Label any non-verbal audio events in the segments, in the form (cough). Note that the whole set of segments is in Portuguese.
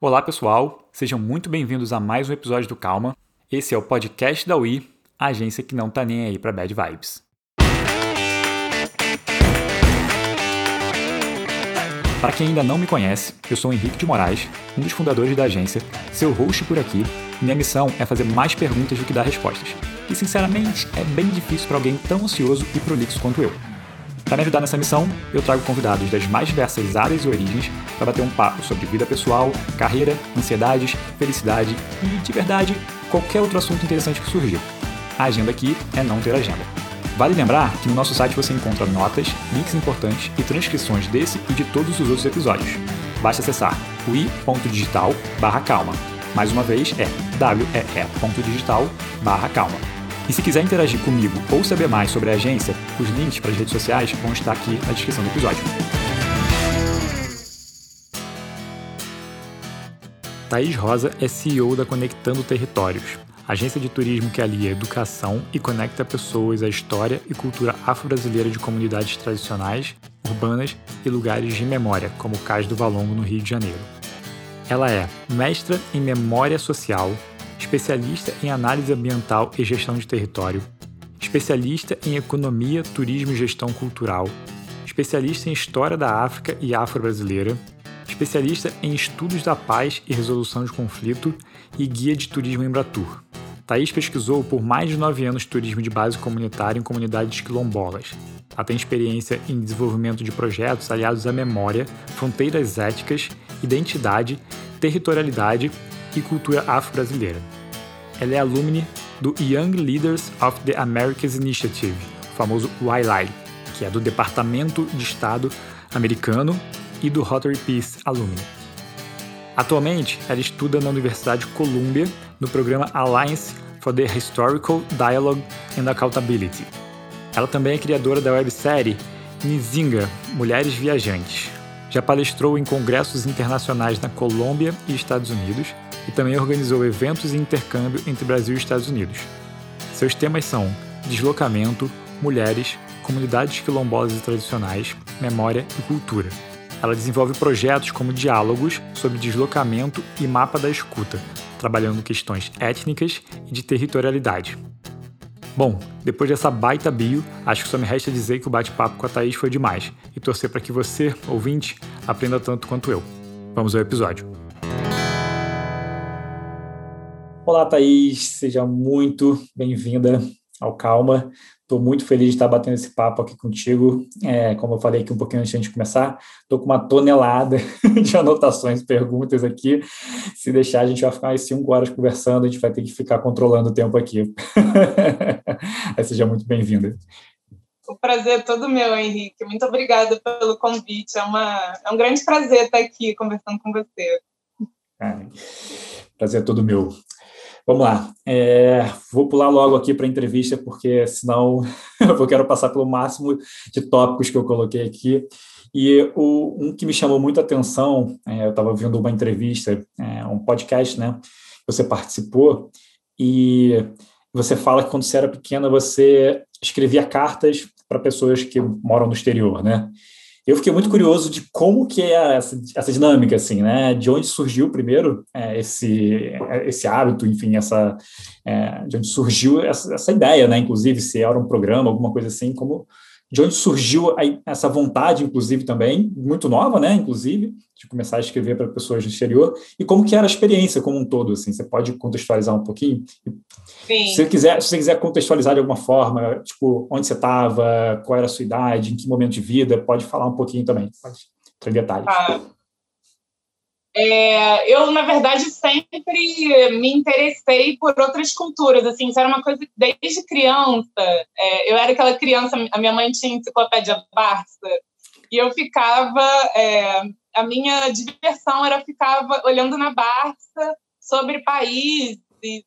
Olá, pessoal. Sejam muito bem-vindos a mais um episódio do Calma. Esse é o podcast da UI, a agência que não tá nem aí para bad vibes. Para quem ainda não me conhece, eu sou Henrique de Moraes, um dos fundadores da agência, seu host por aqui. Minha missão é fazer mais perguntas do que dar respostas. E sinceramente, é bem difícil para alguém tão ansioso e prolixo quanto eu. Para me ajudar nessa missão, eu trago convidados das mais diversas áreas e origens para bater um papo sobre vida pessoal, carreira, ansiedades, felicidade e, de verdade, qualquer outro assunto interessante que surgiu. A agenda aqui é não ter agenda. Vale lembrar que no nosso site você encontra notas, links importantes e transcrições desse e de todos os outros episódios. Basta acessar ui.digital/calma. Mais uma vez é wee.digital/calma. E se quiser interagir comigo ou saber mais sobre a agência, os links para as redes sociais vão estar aqui na descrição do episódio. Thaís Rosa é CEO da Conectando Territórios, agência de turismo que alia educação e conecta pessoas à história e cultura afro-brasileira de comunidades tradicionais, urbanas e lugares de memória, como o Cais do Valongo, no Rio de Janeiro. Ela é mestra em Memória Social, especialista em análise ambiental e gestão de território, especialista em economia, turismo e gestão cultural, especialista em história da África e afro-brasileira, especialista em estudos da paz e resolução de conflito e guia de turismo em Bratur. Thaís pesquisou por mais de nove anos turismo de base comunitária em comunidades quilombolas. Ela tem experiência em desenvolvimento de projetos aliados à memória, fronteiras éticas, identidade, territorialidade e cultura afro-brasileira. Ela é alumne do Young Leaders of the Americas Initiative, o famoso YLI, que é do Departamento de Estado americano e do Rotary Peace Alumni. Atualmente, ela estuda na Universidade Columbia no programa Alliance for the Historical Dialogue and Accountability. Ela também é criadora da websérie Nizinga Mulheres Viajantes. Já palestrou em congressos internacionais na Colômbia e Estados Unidos e também organizou eventos de intercâmbio entre Brasil e Estados Unidos. Seus temas são deslocamento, mulheres, comunidades quilombolas e tradicionais, memória e cultura. Ela desenvolve projetos como diálogos sobre deslocamento e mapa da escuta, trabalhando questões étnicas e de territorialidade. Bom, depois dessa baita bio, acho que só me resta dizer que o bate-papo com a Thaís foi demais e torcer para que você, ouvinte, aprenda tanto quanto eu. Vamos ao episódio. Olá, Thaís, seja muito bem-vinda ao Calma. Estou muito feliz de estar batendo esse papo aqui contigo. É, como eu falei aqui um pouquinho antes de começar, estou com uma tonelada (laughs) de anotações, perguntas aqui. Se deixar, a gente vai ficar mais cinco horas conversando, a gente vai ter que ficar controlando o tempo aqui. (laughs) Aí seja muito bem-vinda. O prazer é todo meu, Henrique. Muito obrigada pelo convite. É, uma, é um grande prazer estar aqui conversando com você. É, prazer é todo meu. Vamos lá. É, vou pular logo aqui para a entrevista, porque senão (laughs) eu quero passar pelo máximo de tópicos que eu coloquei aqui. E o, um que me chamou muita atenção, é, eu estava vendo uma entrevista, é, um podcast, né? Você participou e você fala que quando você era pequena você escrevia cartas para pessoas que moram no exterior, né? Eu fiquei muito curioso de como que é essa, essa dinâmica, assim, né? De onde surgiu primeiro é, esse, esse hábito, enfim, essa, é, de onde surgiu essa, essa, ideia, né? Inclusive, se era um programa, alguma coisa assim, como de onde surgiu essa vontade, inclusive, também, muito nova, né? Inclusive, de começar a escrever para pessoas do exterior, e como que era a experiência como um todo, assim, você pode contextualizar um pouquinho? Sim. Se você quiser, se você quiser contextualizar de alguma forma, tipo, onde você estava, qual era a sua idade, em que momento de vida, pode falar um pouquinho também, pode ter detalhes. Ah. É, eu, na verdade, sempre me interessei por outras culturas, assim, isso era uma coisa desde criança. É, eu era aquela criança, a minha mãe tinha enciclopédia Barça, e eu ficava, é, a minha diversão era ficava olhando na Barça sobre países,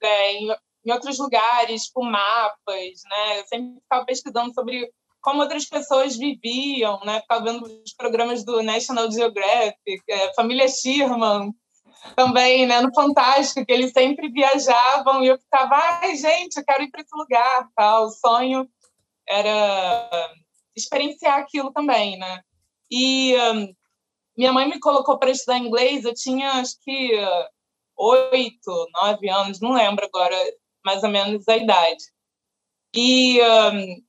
é, em, em, outros lugares, com mapas, né? Eu sempre ficava pesquisando sobre como outras pessoas viviam, né? Ficava vendo os programas do National Geographic, é, Família Sherman, também, né? No Fantástico, que eles sempre viajavam e eu ficava, ai, gente, eu quero ir para esse lugar, tal. O sonho era experienciar aquilo também, né? E um, minha mãe me colocou para estudar inglês, eu tinha acho que oito, nove anos, não lembro agora mais ou menos a idade. E, um,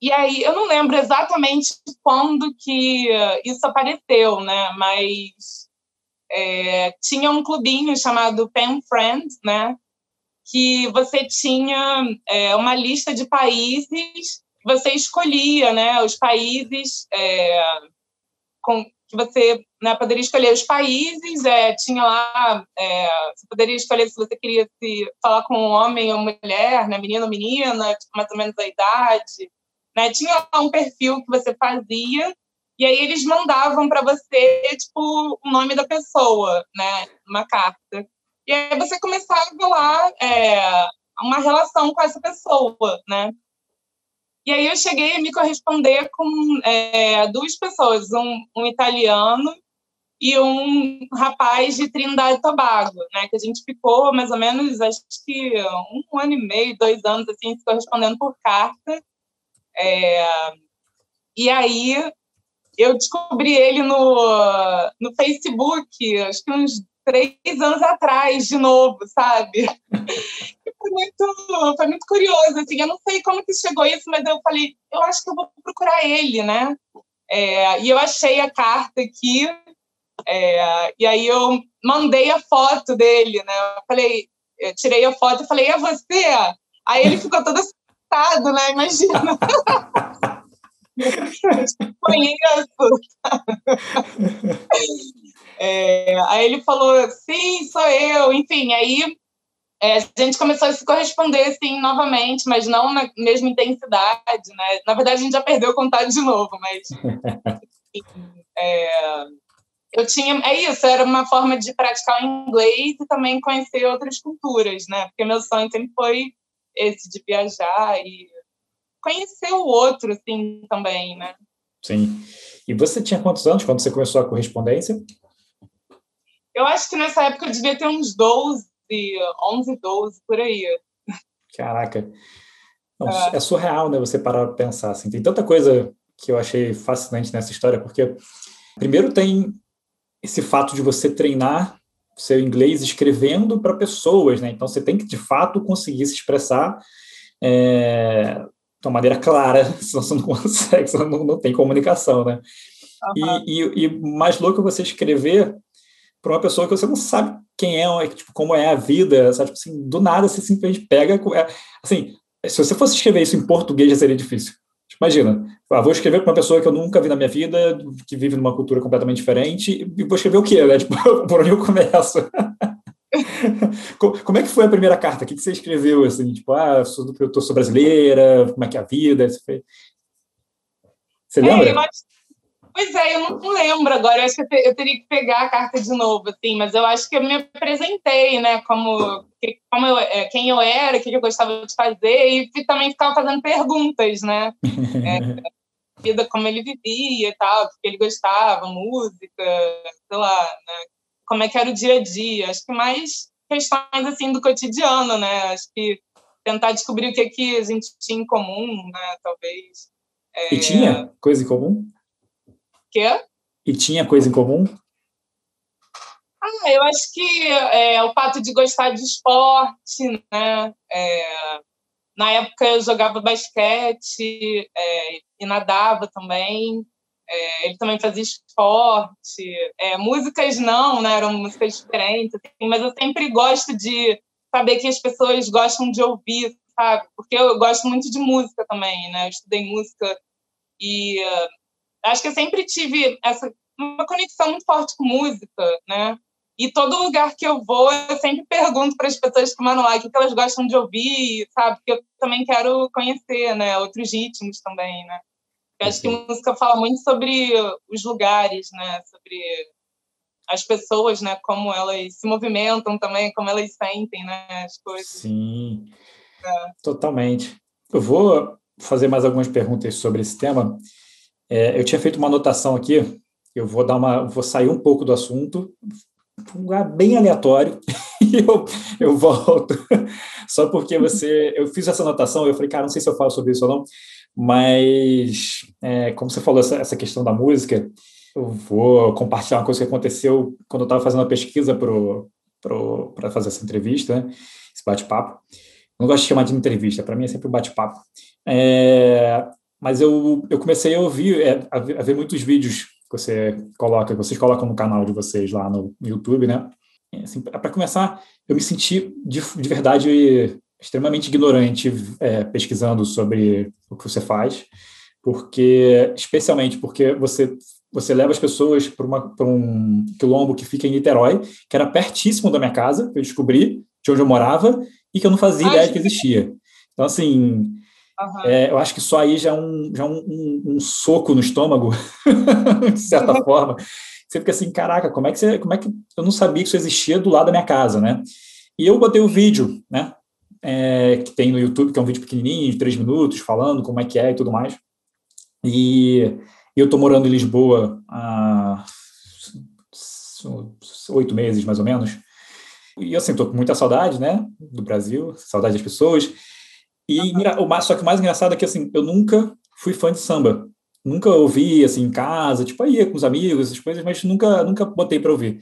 e aí, eu não lembro exatamente quando que isso apareceu, né? Mas é, tinha um clubinho chamado Pen Friends, né? Que você tinha é, uma lista de países, você escolhia, né? Os países é, com, que você né, poderia escolher os países, é, tinha lá, é, você poderia escolher se você queria se falar com um homem ou mulher, né, menino ou menina, tipo, mais ou menos a idade, né, tinha um perfil que você fazia e aí eles mandavam para você tipo o nome da pessoa, né, uma carta. E aí você começava lá é, uma relação com essa pessoa, né? E aí eu cheguei a me corresponder com é, duas pessoas, um, um, italiano e um rapaz de Trindade e Tobago, né? Que a gente ficou mais ou menos, acho que um ano e meio, dois anos, assim, se correspondendo por carta. É, e aí eu descobri ele no, no Facebook, acho que uns três anos atrás, de novo, sabe? foi muito, foi muito curioso, assim, eu não sei como que chegou isso, mas eu falei, eu acho que eu vou procurar ele, né? É, e eu achei a carta aqui, é, e aí eu mandei a foto dele, né? Eu falei, eu tirei a foto e falei, é você? Aí ele ficou todo assustado, né? Imagina. (laughs) conheço. É, aí ele falou, sim, sou eu. Enfim, aí é, a gente começou a se corresponder assim novamente, mas não na mesma intensidade, né? Na verdade, a gente já perdeu o contato de novo, mas (laughs) é, eu tinha é isso, era uma forma de praticar o inglês e também conhecer outras culturas, né? Porque meu sonho sempre foi esse de viajar e conhecer o outro, assim, também, né? Sim. E você tinha quantos anos quando você começou a correspondência? Eu acho que nessa época eu devia ter uns 12, 11, 12, por aí. Caraca. Não, é. é. surreal, né, você parar para pensar, assim. Tem tanta coisa que eu achei fascinante nessa história, porque primeiro tem esse fato de você treinar seu inglês escrevendo para pessoas, né? Então você tem que de fato conseguir se expressar é, de uma maneira clara, (laughs) senão você não consegue, senão não, não tem comunicação, né? Uhum. E, e, e mais louco é você escrever para uma pessoa que você não sabe quem é, tipo, como é a vida, sabe? Tipo assim, do nada você simplesmente pega. É, assim, se você fosse escrever isso em português já seria difícil. Imagina, ah, vou escrever para uma pessoa que eu nunca vi na minha vida, que vive numa cultura completamente diferente, e vou escrever o quê, né? Tipo, (laughs) por onde eu começo? (laughs) como é que foi a primeira carta? O que você escreveu, assim? Tipo, ah, eu sou, eu sou brasileira, como é que é a vida? Você, você lembra? É, eu acho, Pois é, eu não lembro agora. Eu acho que eu, teria que pegar a carta de novo, assim. Mas eu acho que eu me apresentei, né? Como, como eu, é, quem eu era, o que eu gostava de fazer e também ficava fazendo perguntas, né? (laughs) É, vida como ele vivia e tal, o que ele gostava, música, sei lá, né? Como é que era o dia a dia? Acho que mais questões assim do cotidiano, né? Acho que tentar descobrir o que, é que a gente tinha em comum, né? Talvez. É... E tinha coisa em comum? Quê? E tinha coisa em comum? Ah, eu acho que é, o fato de gostar de esporte, né? É, na época eu jogava basquete é, e nadava também. É, ele também fazia esporte. É, músicas não, né? Eram músicas diferentes, assim, mas eu sempre gosto de saber que as pessoas gostam de ouvir, sabe? Porque eu gosto muito de música também, né? Eu estudei música e Acho que eu sempre tive essa uma conexão muito forte com música, né? E todo lugar que eu vou, eu sempre pergunto para as pessoas que mandam lá o que elas gostam de ouvir, sabe? Porque eu também quero conhecer, né? Outros ritmos também, né? Eu acho que música fala muito sobre os lugares, né? Sobre as pessoas, né? Como elas se movimentam também, como elas sentem, né? As coisas. Sim, é. totalmente. Eu vou fazer mais algumas perguntas sobre esse tema. É, eu tinha feito uma anotação aqui, eu vou dar uma, vou sair um pouco do assunto, um lugar bem aleatório, (laughs) e eu, eu volto. (laughs) Só porque você, eu fiz essa anotação, eu falei, cara, não sei se eu falo sobre isso ou não, mas é, como você falou essa, essa questão da música, eu vou compartilhar uma coisa que aconteceu quando eu estava fazendo a pesquisa para fazer essa entrevista, né? esse bate-papo. Não gosto de chamar de entrevista, para mim é sempre um bate-papo. É, mas eu, eu comecei a ouvir, é, a, ver, a, ver, muitos vídeos que você coloca, que vocês colocam no canal de vocês lá no, YouTube, né? Assim, para começar, eu me senti de, de verdade extremamente ignorante é, pesquisando sobre o que você faz, porque especialmente porque você você leva as pessoas para um quilombo que fica em Niterói, que era pertíssimo da minha casa, que eu descobri de onde eu morava e que eu não fazia Ai, ideia que existia. Então, assim, uhum. é, eu acho que só aí já é um, já é um, um, um soco no estômago, (laughs) de certa uhum. forma. Você fica assim, caraca, como é que você, como é que eu não sabia que isso existia do lado da minha casa, né? E eu botei o vídeo, né? É, que tem no YouTube, que é um vídeo pequenininho, de três minutos, falando como é que é e tudo mais. E eu estou morando em Lisboa há oito meses, mais ou menos. E assim, estou com muita saudade, né, do Brasil, saudade das pessoas. E o só que o mais engraçado é que assim, eu nunca fui fã de samba. Nunca ouvi assim em casa, tipo aí com os amigos, essas coisas, mas nunca nunca botei para ouvir.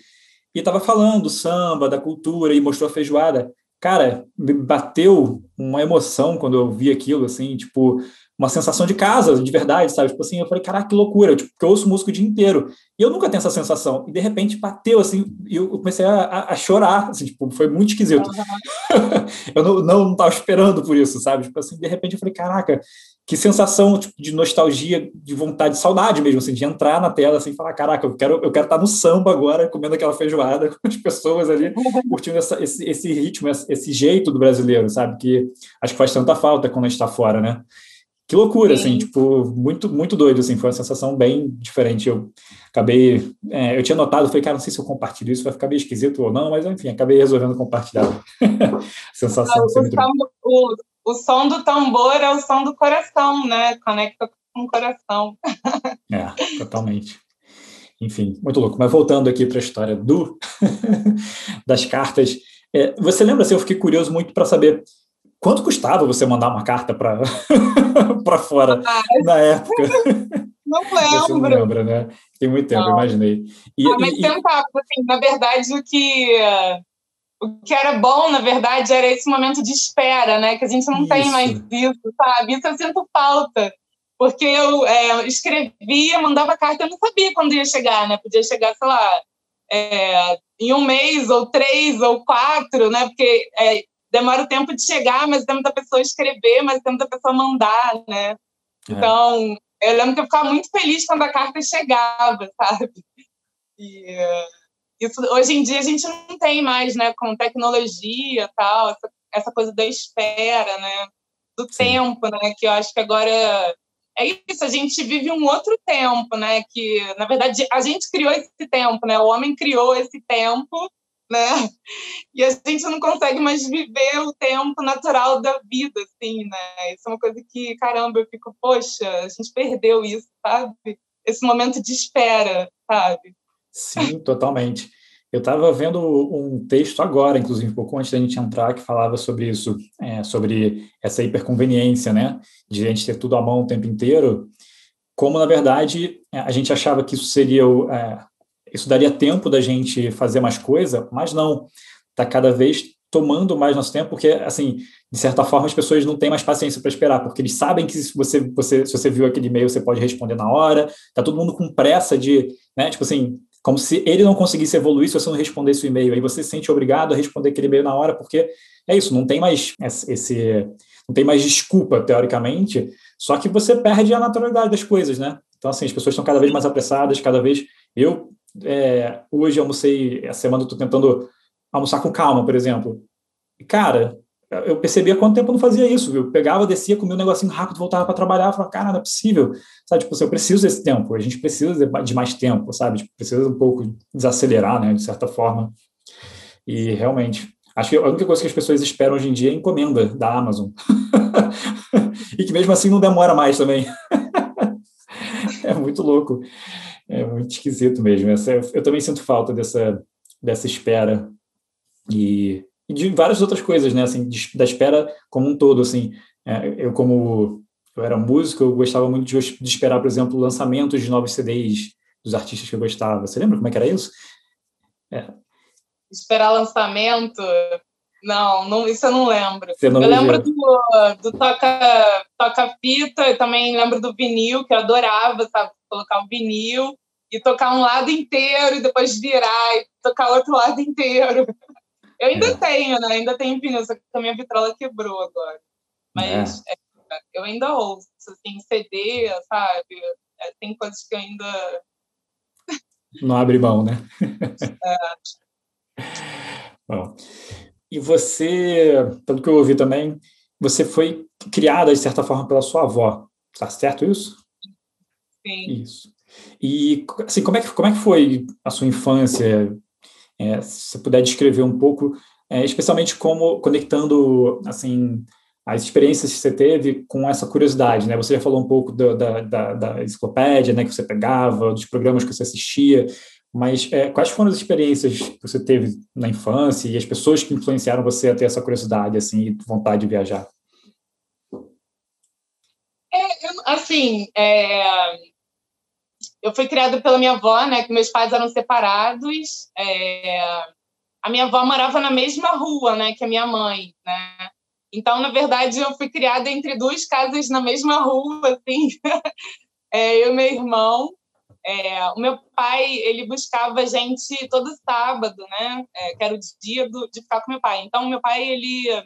E estava falando samba, da cultura e mostrou a feijoada. Cara, me bateu uma emoção quando eu vi aquilo, assim, tipo, uma sensação de casa, de verdade, sabe? Tipo assim, eu falei, caraca, que loucura, tipo, porque eu ouço música o dia inteiro. E eu nunca tenho essa sensação. E de repente bateu, assim, e eu comecei a, a chorar, assim, tipo, foi muito esquisito. Uhum. (laughs) eu não, não, não tava esperando por isso, sabe? Tipo assim, de repente eu falei, caraca, que sensação tipo, de nostalgia, de vontade, de saudade mesmo, assim, de entrar na tela assim, falar, caraca, eu quero, eu quero estar no samba agora, comendo aquela feijoada (laughs) com as pessoas ali, curtindo essa, esse, esse ritmo, esse, esse jeito do brasileiro, sabe? Que acho que faz tanta falta quando a gente está fora, né? Que loucura, assim, Sim. assim, tipo, muito, muito doido, assim, foi uma sensação bem diferente. Eu acabei, é, eu tinha notado, falei, cara, não sei se eu compartilho isso, vai ficar meio esquisito ou não, mas enfim, acabei resolvendo compartilhar. (laughs) sensação o, assim, som, o, o som do tambor é o som do coração, né? Conecta com o coração. é, totalmente. Enfim, muito louco. Mas voltando aqui para a história do (laughs) das cartas, é, você lembra, assim, eu fiquei curioso muito para saber Quanto custava você mandar uma carta para (laughs) fora ah, na época? (laughs) Não lembro. Você não lembra, né? Tem muito tempo, não. imaginei. E, ah, mas e, tentava, assim, na verdade, o que, o que era bom, na verdade, era esse momento de espera, né? Que a gente não isso. tem mais isso, sabe? Isso eu sinto falta. Porque eu é, escrevia, mandava carta, eu não sabia quando ia chegar, né? Podia chegar, sei lá, é, em um mês, ou três, ou quatro, né? Porque é, demora o tempo de chegar, mas o tempo da pessoa escrever, mas o tempo da pessoa mandar, né? É. Então, eu lembro que eu ficava muito feliz quando a carta chegava, sabe? E isso, hoje em dia a gente não tem mais, né? Com tecnologia tal, essa, essa coisa da espera, né? Do Sim. tempo, né? Que eu acho que agora é isso, a gente vive um outro tempo, né? Que, na verdade, a gente criou esse tempo, né? O homem criou esse tempo né? E a gente não consegue mais viver o tempo natural da vida, assim, né? Isso é uma coisa que, caramba, eu fico, poxa, a gente perdeu isso, sabe? Esse momento de espera, sabe? Sim, totalmente. Eu estava vendo um texto agora, inclusive, um pouco antes da gente entrar, que falava sobre isso, é, sobre essa hiperconveniência, né? De a gente ter tudo à mão o tempo inteiro. Como, na verdade, a gente achava que isso seria o, é, isso daria tempo da gente fazer mais coisa, mas não. Está cada vez tomando mais nosso tempo, porque, assim, de certa forma, as pessoas não têm mais paciência para esperar, porque eles sabem que se você, você, se você viu aquele e-mail, você pode responder na hora, tá todo mundo com pressa de, né, tipo assim, como se ele não conseguisse evoluir se você não respondesse o e-mail, aí você se sente obrigado a responder aquele e-mail na hora, porque é isso, não tem mais esse, não tem mais desculpa, teoricamente, só que você perde a naturalidade das coisas, né? Então, assim, as pessoas estão cada vez mais apressadas, cada vez... Eu, é, hoje almocei, essa semana eu estou tentando almoçar com calma, por exemplo. Cara, eu percebia quanto tempo eu não fazia isso, viu? Pegava, descia, comia um negocinho rápido, voltava para trabalhar, falava, cara, não é possível, sabe? Tipo, assim, eu preciso desse tempo, a gente precisa de mais tempo, sabe? Tipo, precisa um pouco desacelerar, né, de certa forma. E realmente, acho que a única coisa que as pessoas esperam hoje em dia é encomenda da Amazon. (laughs) e que mesmo assim não demora mais também. (laughs) é muito louco. É muito esquisito mesmo. Essa, eu também sinto falta dessa, dessa espera e, e de várias outras coisas, né? Assim, de, da espera como um todo, assim. É, eu como eu era músico, eu gostava muito de, de esperar, por exemplo, lançamentos de novos CDs, dos artistas que eu gostava. Você lembra como é que era isso? É. Esperar lançamento? Não, não, isso eu não lembro. Não eu lembro do, do toca, toca fita, eu também lembro do vinil, que eu adorava, sabe? Colocar um vinil e tocar um lado inteiro e depois virar e tocar outro lado inteiro. (laughs) Eu ainda é. tenho, né? Ainda tenho vinil, só que a minha vitrola quebrou agora. Mas é. É, eu ainda ouço, assim, CD, sabe? É, tem coisas que eu ainda. Não abre mão, né? (laughs) É. Bom. E você, pelo que eu ouvi também, você foi criada, de certa forma, pela sua avó. Tá certo isso? Sim. Isso. E assim, como é que, como é que foi a sua infância? É, se você puder descrever um pouco, é, especialmente como conectando assim as experiências que você teve com essa curiosidade, né? Você já falou um pouco do, da, da, da, enciclopédia, né, que você pegava, dos programas que você assistia, mas é, quais foram as experiências que você teve na infância e as pessoas que influenciaram você a ter essa curiosidade, assim, e vontade de viajar? É, assim, é, eu fui criada pela minha avó, né? Que meus pais eram separados. É, a minha avó morava na mesma rua, né? Que a minha mãe, né? Então, na verdade, eu fui criada entre duas casas na mesma rua, assim. (laughs) é, eu e meu irmão. É, o meu pai, ele buscava a gente todo sábado, né? É, que era o dia do, de ficar com meu pai. Então, meu pai, ele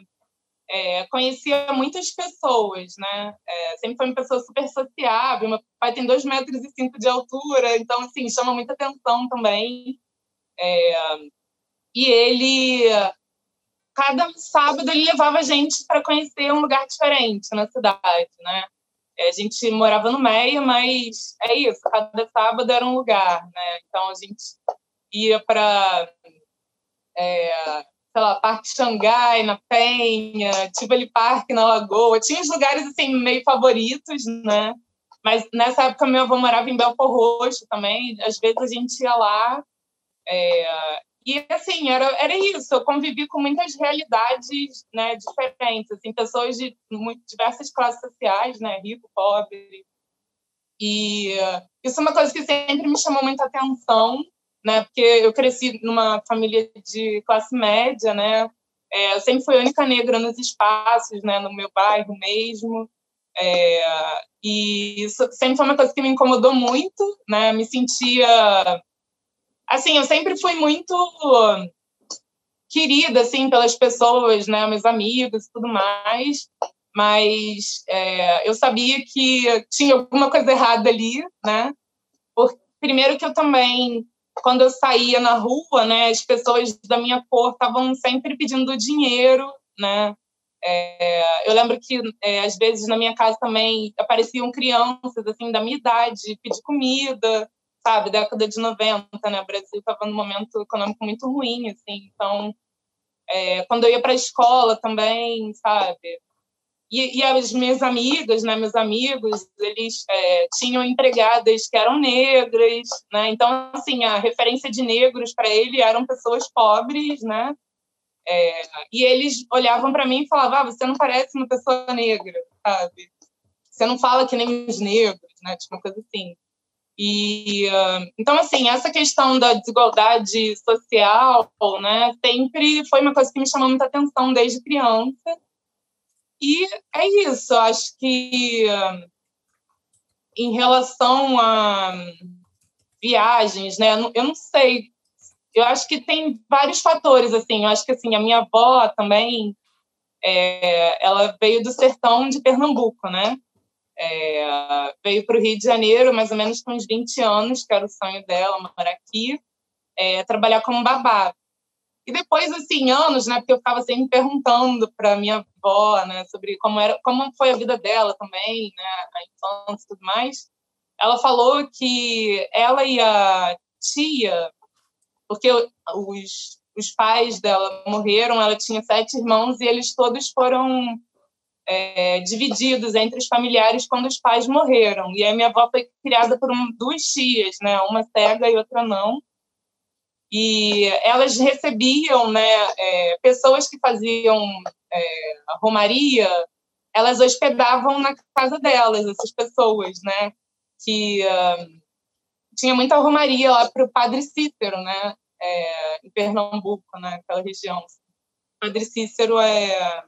é, conhecia muitas pessoas, né? É, sempre foi uma pessoa super sociável. Meu pai tem dois metros e cinco de altura, então assim chama muita atenção também. É, e ele cada sábado ele levava a gente para conhecer um lugar diferente na cidade, né? É, a gente morava no Meia, mas é isso. Cada sábado era um lugar, né? Então a gente ia para é, sei lá, Parque Xangai, na Penha, Tivoli Parque, na Lagoa. Tinha os lugares, assim, meio favoritos, né? Mas nessa época meu avô morava em Belfor Roxo também. Às vezes a gente ia lá. É... E, assim, era, era isso. Eu convivi com muitas realidades né, diferentes. Assim, pessoas de muito, diversas classes sociais, né? Rico, pobre. E isso é uma coisa que sempre me chamou muita atenção né? Porque eu cresci numa família de classe média, né? É, eu sempre fui a única negra nos espaços, né? No meu bairro mesmo. É, e isso sempre foi uma coisa que me incomodou muito, né? Me sentia assim, eu sempre fui muito querida assim pelas pessoas, né, meus amigos e tudo mais, mas é, eu sabia que tinha alguma coisa errada ali, né? Por, primeiro que eu também quando eu saía na rua, né, as pessoas da minha cor estavam sempre pedindo dinheiro, né? É, eu lembro que é, às vezes na minha casa também apareciam crianças assim da minha idade pedir comida, sabe? Década de 90, né? O Brasil estava num momento econômico muito ruim, assim. Então, é, quando eu ia para a escola também, sabe? E, e, as minhas amigas, né, meus amigos, eles é, tinham empregadas que eram negras, né? Então, assim, a referência de negros para ele eram pessoas pobres, né? É, e eles olhavam para mim e falavam: ah, você não parece uma pessoa negra, sabe? Você não fala que nem os negros, né? Tipo uma coisa assim. E então, assim, essa questão da desigualdade social, né, sempre foi uma coisa que me chamou muita atenção desde criança. E é isso, acho que em relação a viagens, né? Eu não sei. Eu acho que tem vários fatores, assim. Eu acho que assim a minha avó também, é, ela veio do sertão de Pernambuco, né? É, veio para o Rio de Janeiro, mais ou menos com uns 20 anos, que era o sonho dela, morar aqui, é, trabalhar como babá. E depois, assim, anos, né? Porque eu ficava sempre perguntando para minha avó, né? Sobre como era, como foi a vida dela também, né? A infância e tudo mais. Ela falou que ela e a tia, porque os, os pais dela morreram, ela tinha sete irmãos e eles todos foram é, divididos entre os familiares quando os pais morreram. E a minha avó foi criada por um, duas tias, né? Uma cega e outra não e elas recebiam né, é, pessoas que faziam é, romaria, elas hospedavam na casa delas, essas pessoas, né, que uh, tinha muita romaria lá para o Padre Cícero, né? É, em Pernambuco, naquela né? região. Padre Cícero é,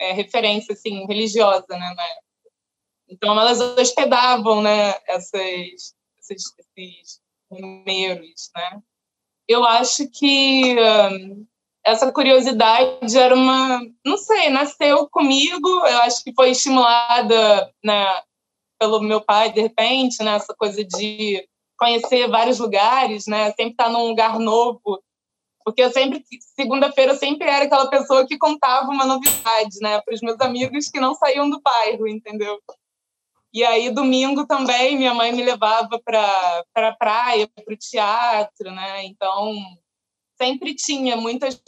é referência assim religiosa, né? Então elas hospedavam, né? Essas, esses, esses romeiros, né? Eu acho que um, essa curiosidade era uma, não sei, nasceu comigo. Eu acho que foi estimulada, né? Pelo meu pai, de repente, né? Essa coisa de conhecer vários lugares, né? Sempre estar num lugar novo. Porque eu sempre, segunda-feira, eu sempre era aquela pessoa que contava uma novidade, né? Para os meus amigos que não saíam do bairro, entendeu? E aí, domingo também, minha mãe me levava para pra praia, para o teatro, né? Então, sempre tinha muitas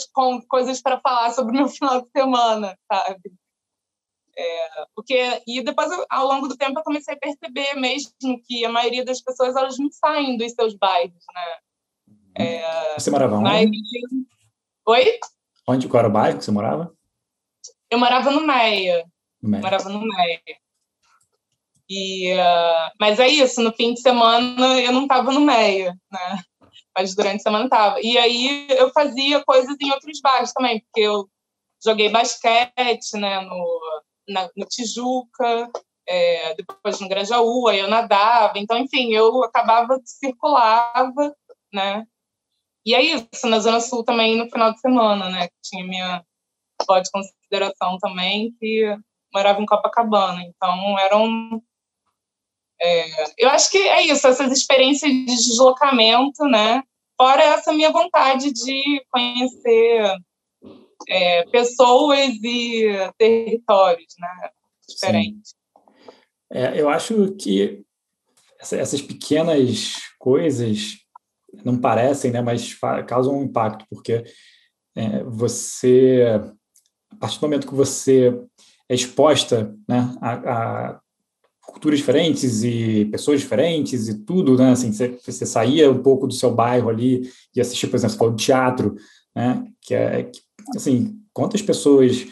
coisas para falar sobre o meu (laughs) final de semana, sabe? É, porque e depois ao longo do tempo eu comecei a perceber mesmo que a maioria das pessoas elas não saem dos seus bairros, né? Uhum. É, você morava onde? Oi? Onde qual era o bairro que você morava? Eu morava no Meia. No Meia. Morava no Meia. E, uh, mas é isso, no fim de semana eu não estava no Meia, né? Mas durante a semana estava. E aí eu fazia coisas em outros bairros também, porque eu joguei basquete, né, no, na, no Tijuca, é, depois no Grajaú, aí eu nadava. Então, enfim, eu acabava, circulava, né? E é isso, na Zona Sul também no final de semana, né? Tinha minha avó de consideração também, que morava em Copacabana. Então, eram. É, eu acho que é isso, essas experiências de deslocamento, né? Fora essa minha vontade de conhecer é, pessoas e territórios né, diferentes. É, eu acho que essas pequenas coisas não parecem, né, mas causam um impacto, porque é, você, a partir do momento que você é exposta né, a, a culturas diferentes e pessoas diferentes e tudo, né? Assim, você, saía um pouco do seu bairro ali e assistia, por exemplo, de teatro, né? Que é, que assim, quantas pessoas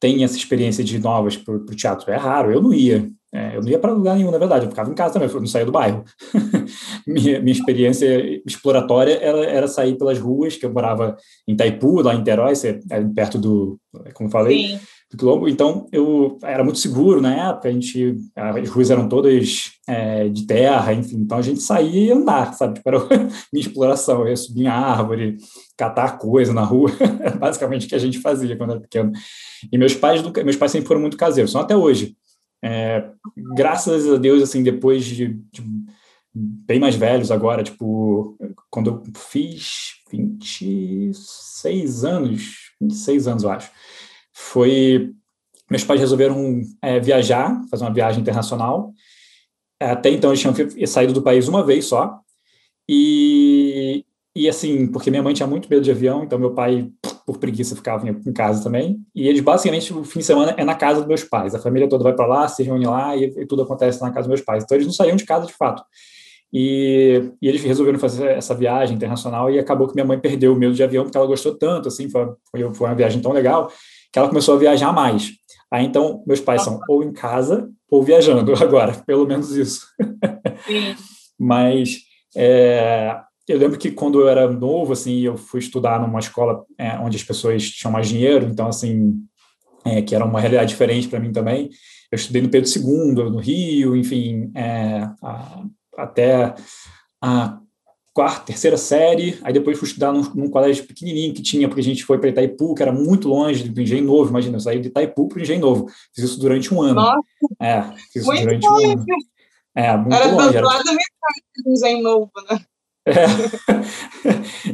têm essa experiência de novas para o teatro? É raro, eu não ia. É, eu não ia para lugar nenhum, na verdade, eu ficava em casa também, eu não saía do bairro. (laughs) minha, minha experiência exploratória era, era sair pelas ruas, que eu morava em Itaipu, lá em Terói, é perto do, como falei, Sim Quilombo. Então, eu era muito seguro na época, a gente, as ruas eram todas é, de terra, enfim, então a gente saía e andar, sabe? Tipo, era (laughs) minha exploração, eu ia subir em árvore, catar coisa na rua, (laughs) basicamente o que a gente fazia quando era pequeno. E meus pais, meus pais sempre foram muito caseiros, são até hoje. É, graças a Deus, assim, depois de, de bem mais velhos agora, tipo, quando eu fiz 26 anos, 26 anos, eu acho, foi meus pais resolveram é, viajar, fazer uma viagem internacional. Até então eles tinham saído do país uma vez só. E, e assim, porque minha mãe tinha muito medo de avião, então meu pai, por preguiça, ficava em casa também. E eles basicamente, o fim de semana é na casa dos meus pais. A família toda vai para lá, se reúne lá e, e, tudo acontece na casa dos meus pais. Então eles não saíam de casa de fato. E, e, eles resolveram fazer essa viagem internacional e acabou que minha mãe perdeu o medo de avião porque ela gostou tanto, assim, foi, foi, uma viagem tão legal que ela começou a viajar mais. Aí então, meus pais são ou em casa ou viajando (laughs) agora, pelo menos isso. Sim. Mas é, eu lembro que quando eu era novo, assim, eu fui estudar numa escola é, onde as pessoas tinham mais dinheiro, então, assim, é, que era uma realidade diferente para mim também. Eu estudei no Pedro II, no Rio, enfim, é, a, até a quarta, terceira série, aí depois fui estudar num, num, colégio pequenininho que tinha, porque a gente foi para Itaipu, que era muito longe do Engenho Novo, imagina, eu saí de Itaipu para o Engenho Novo, fiz isso durante um ano. Nossa, é, fiz isso durante longe. um ano. É, muito era longe. Era do do Engenho Novo, né? É.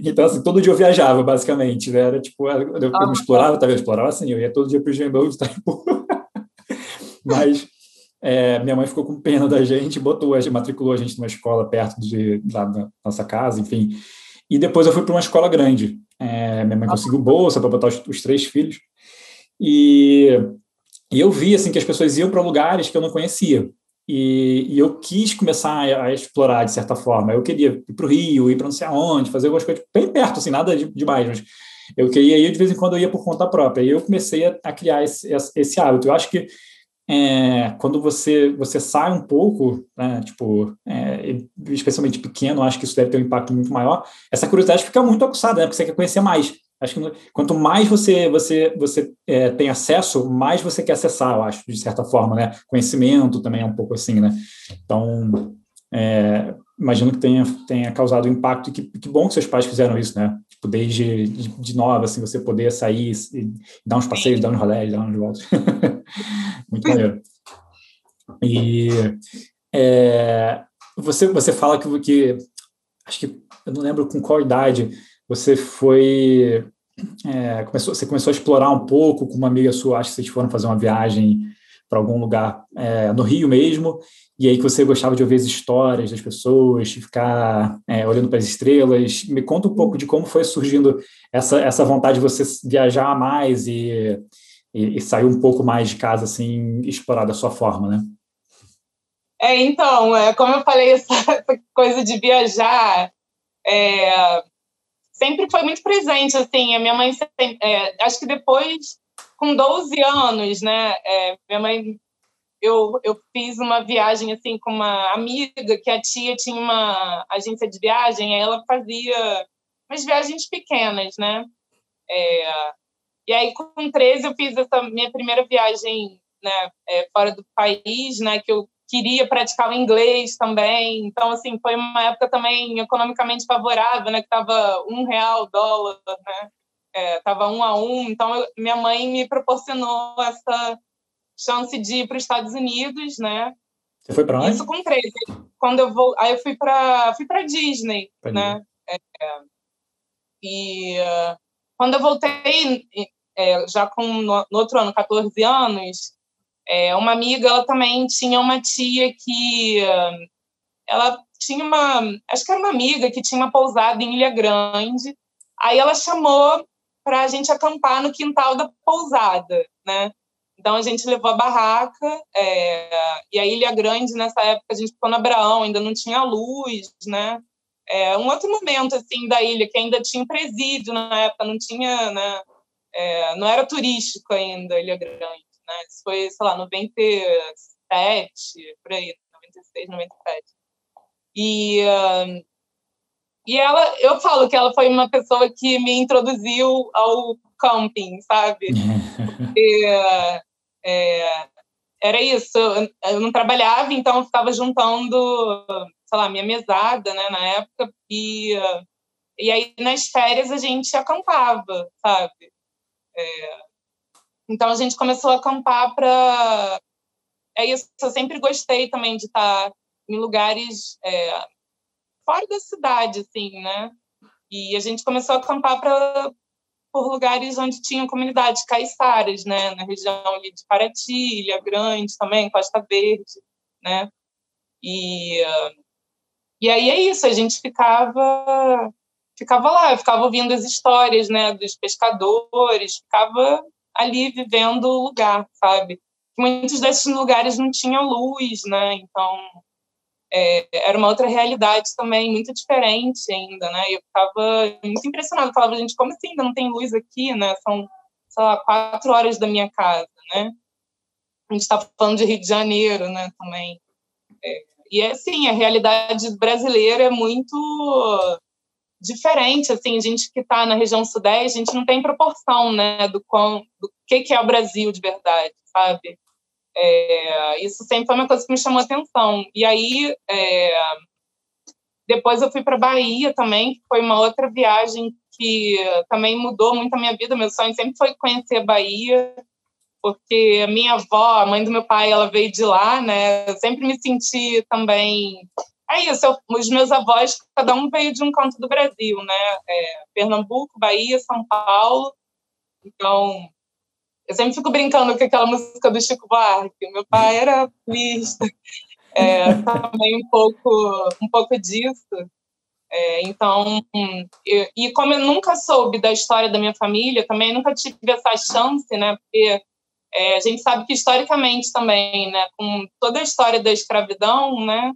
(laughs) então, assim, todo dia eu viajava, basicamente, né? Era tipo, eu, eu ah, me explorava, talvez eu explorava assim, eu ia todo dia para o Engenho Novo de Itaipu. (laughs) Mas é, minha mãe ficou com pena da gente, botou, matriculou a gente numa escola perto de, lá da nossa casa, enfim. E depois eu fui para uma escola grande. É, minha mãe conseguiu bolsa para botar os, os, três filhos. E, e, eu vi assim que as pessoas iam para lugares que eu não conhecia. E, e, eu quis começar a, a, explorar de certa forma. Eu queria ir para o Rio, ir para não sei aonde, fazer algumas coisas bem perto, assim, nada de, demais, mas eu queria ir de vez em quando eu ia por conta própria. E eu comecei a, a criar esse, esse hábito. Eu acho que é, quando você, você sai um pouco, né, tipo, é, especialmente pequeno, acho que isso deve ter um impacto muito maior, essa curiosidade fica muito aguçada, né, porque você quer conhecer mais. Acho que quanto mais você você você é, tem acesso, mais você quer acessar, eu acho, de certa forma, né? Conhecimento também é um pouco assim, né? Então, é, imagino que tenha, tenha causado impacto e que, que bom que seus pais fizeram isso, né? Tipo, desde de, de nova, assim, você poder sair e dar uns passeios, dar uns rolés, dar uns voltas. (laughs) Muito maneiro. E é, você, você fala que, que, acho que, eu não lembro com qual idade, você foi, é, começou, você começou a explorar um pouco com uma amiga sua, acho que vocês foram fazer uma viagem para algum lugar é, no Rio mesmo, e aí que você gostava de ouvir as histórias das pessoas, ficar é, olhando para as estrelas. Me conta um pouco de como foi surgindo essa, essa vontade de você viajar mais e, e, e sair um pouco mais de casa, assim, explorar da sua forma, né? É, então, é, como eu falei, essa, (laughs) essa coisa de viajar é, sempre foi muito presente, assim, a minha mãe, sempre, é, acho que depois, com 12 anos, né, é, minha mãe eu, eu fiz uma viagem assim com uma amiga que a tia tinha uma agência de viagem, aí ela fazia umas viagens pequenas, né? É, e aí com 13 eu fiz essa minha primeira viagem, né, é, fora do país, né, que eu queria praticar o inglês também. Então assim foi uma época também economicamente favorável, né, que tava um real dólar, né? É, tava um a um, então eu, minha mãe me proporcionou essa chance de ir para os Estados Unidos, né? Você foi para onde? Isso com 13. Quando eu vou, aí eu fui para fui para Disney, pra né? É, e uh, quando eu voltei, é, já com no, no, outro ano, 14 anos, é, uma amiga, ela também tinha uma tia que uh, ela tinha uma, acho que era uma amiga que tinha uma pousada em Ilha Grande. Aí ela chamou para a gente acampar no quintal da pousada, né? Então a gente levou a barraca, é, e a Ilha Grande, nessa época, a gente ficou no Abraão, ainda não tinha luz, né? É, um outro momento, assim, da ilha, que ainda tinha presídio na época, não tinha, né? É, não era turístico ainda, Ilha Grande, né? Isso foi, sei lá, 97, por aí, 96, 97. E, uh, e ela, eu falo que ela foi uma pessoa que me introduziu ao camping, sabe? (laughs) é, era isso, eu não trabalhava, então eu ficava juntando, sei lá, minha mesada, né, na época, e, e aí nas férias a gente acampava, sabe? É, então a gente começou a acampar para. É isso, eu sempre gostei também de estar em lugares é, fora da cidade, assim, né? E a gente começou a acampar para por lugares onde tinham comunidades caiçaras, né, na região ali de Paraty, Ilha Grande também, Costa Verde, né, e, e aí é isso, a gente ficava ficava lá, ficava ouvindo as histórias, né, dos pescadores, ficava ali vivendo o lugar, sabe, muitos desses lugares não tinham luz, né, então é, era uma outra realidade também, muito diferente ainda, né? Eu ficava muito impressionada, falava, gente, como assim ainda não tem luz aqui, né? São, sei lá, quatro horas da minha casa, né? A gente está falando de Rio de Janeiro, né, também. É, e, é assim, a realidade brasileira é muito diferente, assim, a gente que está na região sudeste, a gente não tem proporção, né, do, quão, do que, que é o Brasil de verdade, sabe? É, isso sempre foi uma coisa que me chamou atenção. E aí, é, depois eu fui para Bahia também, que foi uma outra viagem que também mudou muito a minha vida. Meu sonho sempre foi conhecer a Bahia, porque a minha avó, a mãe do meu pai, ela veio de lá, né? Eu sempre me senti também. É isso, eu, os meus avós, cada um veio de um canto do Brasil, né? É, Pernambuco, Bahia, São Paulo. Então, eu sempre fico brincando com aquela música do Chico Buarque. Meu pai era polista, é, também um pouco, um pouco disso. É, então, e como eu nunca soube da história da minha família, também nunca tive essa chance, né? Porque é, a gente sabe que historicamente também, né, com toda a história da escravidão, né,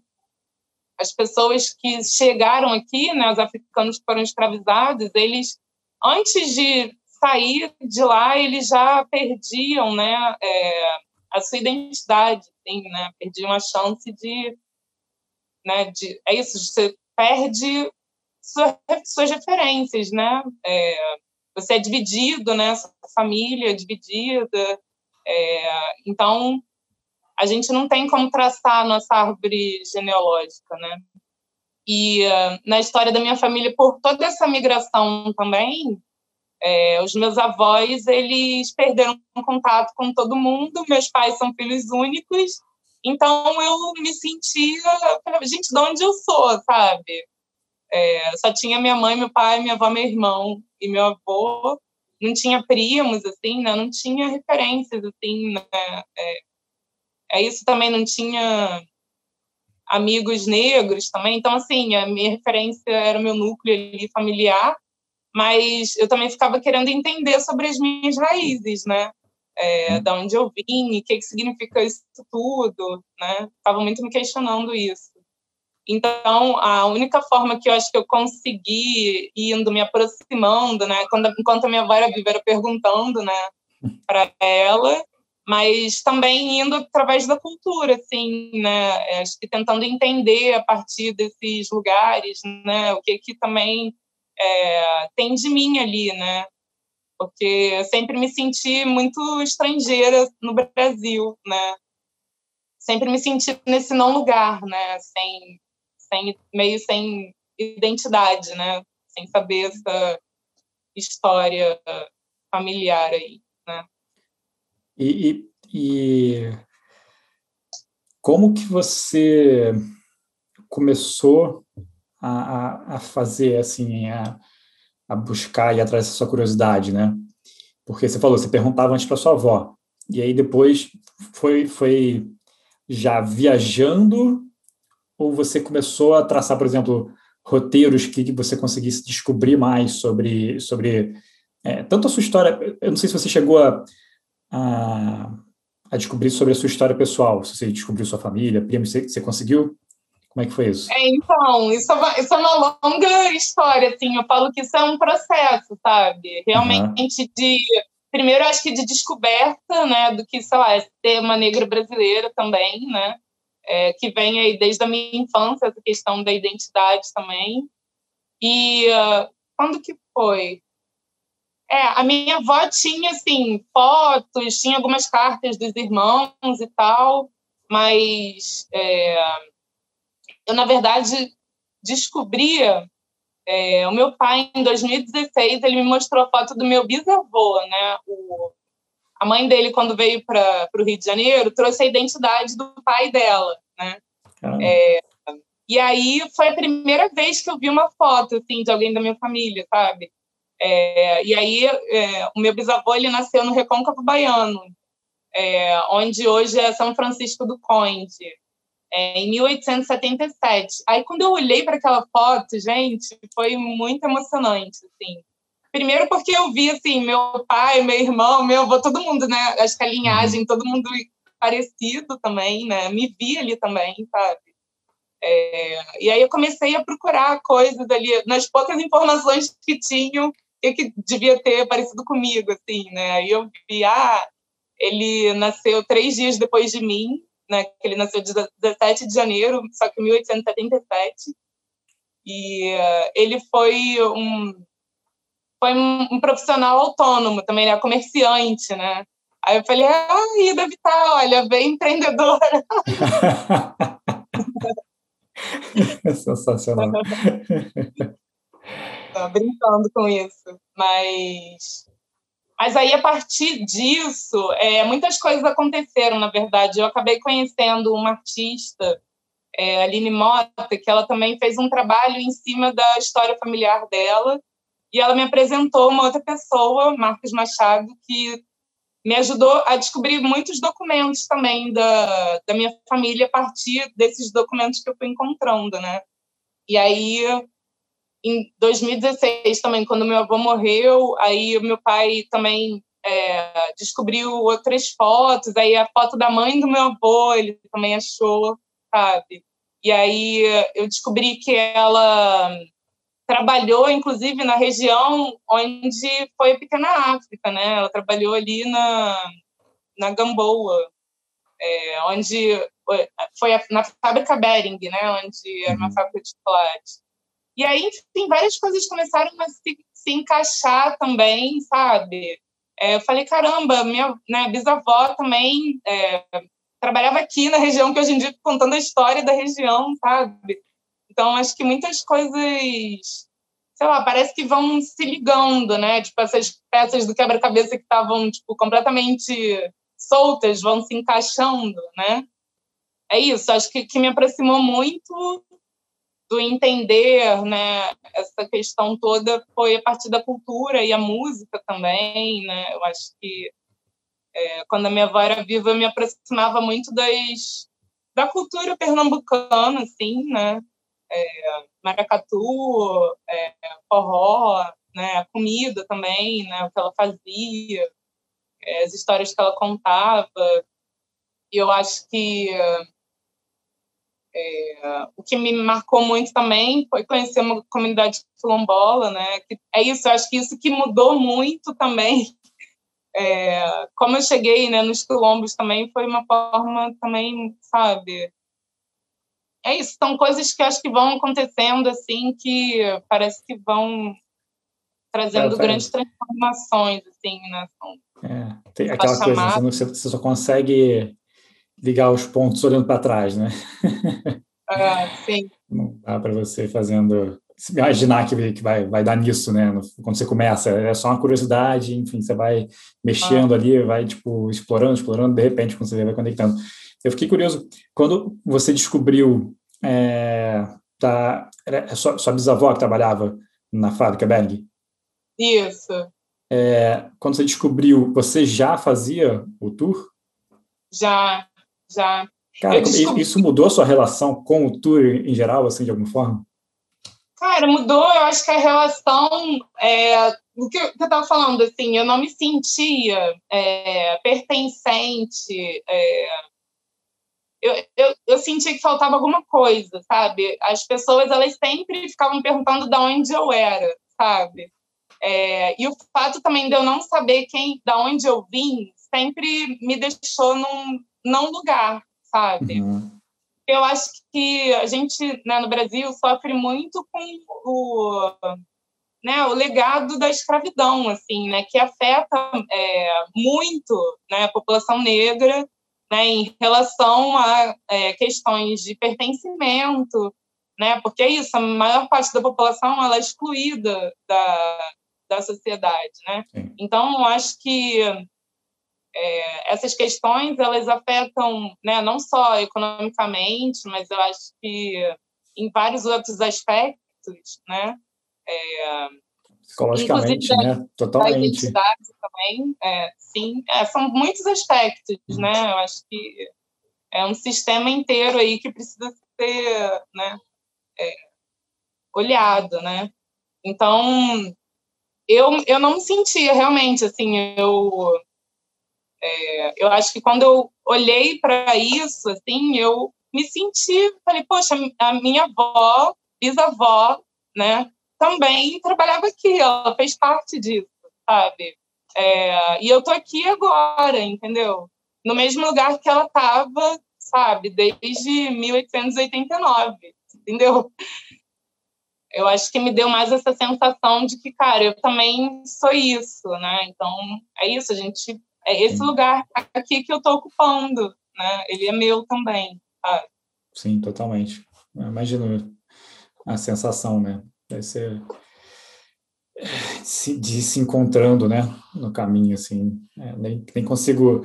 as pessoas que chegaram aqui, né, os africanos que foram escravizados, eles antes de sair de lá, eles já perdiam né, é, a sua identidade, assim, né? Perdi uma chance de, né? De, é isso, você perde sua, suas referências, né? É, você é dividido, né? Sua família é dividida, é, então a gente não tem como traçar a nossa árvore genealógica, né? E uh, na história da minha família, por toda essa migração também, é, os meus avós, eles perderam contato com todo mundo, meus pais são filhos únicos, então eu me sentia, gente, de onde eu sou, sabe? É, só tinha minha mãe, meu pai, minha avó, meu irmão e meu avô, não tinha primos, assim, né? Não tinha referências, assim, né? É, é isso também, não tinha amigos negros também. Então, assim, a minha referência era o meu núcleo ali familiar, mas eu também ficava querendo entender sobre as minhas raízes, né? É, uhum. da onde eu vim, o que, que significa isso tudo, né? Estava muito me questionando isso. Então, a única forma que eu acho que eu consegui, indo me aproximando, né? Quando, enquanto a minha avó era viva, era perguntando, né? (laughs) Para ela, mas também indo através da cultura, assim, né? Acho que tentando entender a partir desses lugares, né? O que que também é, tem de mim ali, né? Porque eu sempre me senti muito estrangeira no Brasil, né? Sempre me senti nesse não lugar, né? Sem, sem meio sem identidade, né? Sem saber essa história familiar aí, né? E, e, e como que você começou a, a, fazer assim, a, a buscar e atrás dessa sua curiosidade, né? Porque você falou, você perguntava antes para sua avó, e aí depois foi, foi já viajando, ou você começou a traçar, por exemplo, roteiros que você conseguisse descobrir mais sobre, sobre é, tanto a sua história, eu não sei se você chegou a, a, a, descobrir sobre a sua história pessoal, se você descobriu sua família, primo, você, você conseguiu? Como é que foi isso? É, então, isso é, uma, isso é uma longa história, assim, eu falo que isso é um processo, sabe? Realmente uhum. de, primeiro, acho que de descoberta, né, do que, sei lá, é ser uma negra brasileira também, né, é, que vem aí desde a minha infância, essa questão da identidade também. E uh, quando que foi? É, a minha avó tinha, assim, fotos, tinha algumas cartas dos irmãos e tal, mas é, eu, na verdade, descobria é, o meu pai, em 2016, ele me mostrou a foto do meu bisavô, né? O, a mãe dele, quando veio para o Rio de Janeiro, trouxe a identidade do pai dela, né? É, e aí foi a primeira vez que eu vi uma foto, assim, de alguém da minha família, sabe? É, e aí é, o meu bisavô, ele nasceu no Recôncavo Baiano, é, onde hoje é São Francisco do Conde é, em 1877. Aí, quando eu olhei para aquela foto, gente, foi muito emocionante, assim. Primeiro porque eu vi, assim, meu pai, meu irmão, meu avô, todo mundo, né? Acho que a linhagem, uhum. todo mundo parecido também, né? Me vi ali também, sabe? É, e aí eu comecei a procurar coisas ali, nas poucas informações que tinham, que, que devia ter parecido comigo, assim, né? Aí eu vi, ah, ele nasceu três dias depois de mim, né, que ele nasceu 17 de janeiro, só que 1877. E uh, ele foi um foi um, um, profissional autônomo também, né, comerciante, né? Aí eu falei, ah, deve estar, olha, bem empreendedora. (laughs) Sensacional. (laughs) Tô brincando com isso, mas mas aí, a partir disso, é, muitas coisas aconteceram, na verdade. Eu acabei conhecendo uma artista, é, Aline Mota, que ela também fez um trabalho em cima da história familiar dela. E ela me apresentou uma outra pessoa, Marcos Machado, que me ajudou a descobrir muitos documentos também da, da minha família a partir desses documentos que eu fui encontrando, né? E aí em 2016 também, quando meu avô morreu, aí meu pai também é, descobriu outras fotos, aí a foto da mãe do meu avô ele também achou, sabe? E aí eu descobri que ela trabalhou, inclusive, na região onde foi a Pequena África, né? Ela trabalhou ali na, na Gamboa. é, onde foi na fábrica Bering, né, onde era uma uhum. fábrica de chocolate. E aí, enfim, várias coisas começaram a se, se encaixar também, sabe? É, eu falei, caramba, minha né, bisavó também é, trabalhava aqui na região, que hoje em dia contando a história da região, sabe? Então, acho que muitas coisas, sei lá, parece que vão se ligando, né? Tipo, essas peças do quebra-cabeça que estavam, tipo, completamente soltas vão se encaixando, né? É isso, acho que, que me aproximou muito do entender, né, essa questão toda foi a partir da cultura e a música também, né? Eu acho que é, quando a minha avó era viva, eu me aproximava muito das da cultura pernambucana, assim, né? É, maracatu, é, forró, né? A comida também, né? O que ela fazia, é, as histórias que ela contava. E eu acho que é, o que me marcou muito também foi conhecer uma comunidade quilombola, né? Que é isso, eu acho que isso que mudou muito também. (laughs) É, como eu cheguei, né, nos quilombos também foi uma forma também, sabe? É isso, são coisas que acho que vão acontecendo assim que parece que vão trazendo é, grandes transformações, assim, né? São, é, tem aquela coisa, você, você só consegue ligar os pontos olhando para trás, né? Ah, sim. (laughs) Não dá para você fazendo imaginar que, que vai, vai dar nisso, né? Quando você começa, é só uma curiosidade, enfim, você vai mexendo ah. ali, vai tipo explorando, explorando, de repente quando você vê, vai conectando. Eu fiquei curioso quando você descobriu é, tá, era sua, sua bisavó que trabalhava na fábrica Berg? Isso. É, quando você descobriu, você já fazia o tour? Já, já. Cara, descobri... isso mudou a sua relação com o tour em geral, assim, de alguma forma? Cara, mudou, eu acho que a relação, é, o que eu estava falando, assim, eu não me sentia é, pertencente, é, eu, eu, eu sentia que faltava alguma coisa, sabe? As pessoas, elas sempre ficavam perguntando de onde eu era, sabe? É, e o fato também de eu não saber quem, da onde eu vim, sempre me deixou num, não lugar, sabe? Uhum. Eu acho que a gente, né, no Brasil, sofre muito com o, né, o legado da escravidão, assim, né, que afeta é, muito né, a população negra né, em relação a é, questões de pertencimento, né, porque é isso, a maior parte da população ela é excluída da, da sociedade, né? Então, eu acho que é, essas questões elas afetam né, não só economicamente, mas eu acho que em vários outros aspectos, né? É, Psicologicamente, né? Totalmente. Da identidade também, é, sim. É, são muitos aspectos, né? Eu acho que é um sistema inteiro aí que precisa ser né, é, olhado, né? Então, eu, eu não me sentia realmente, assim, eu é, eu acho que quando eu olhei para isso, assim, eu me senti, falei, poxa, a minha avó, bisavó, né, também trabalhava aqui, ela fez parte disso, sabe? É, e eu tô aqui agora, entendeu? No mesmo lugar que ela estava, sabe, desde 1889, entendeu? Eu acho que me deu mais essa sensação de que, cara, eu também sou isso, né? Então, é isso, a gente é esse Sim. lugar aqui que eu estou ocupando, né? Ele é meu também, sabe? Sim, totalmente. Eu imagino a sensação, né? Deve ser de se encontrando, né, no caminho, assim, é, nem, nem consigo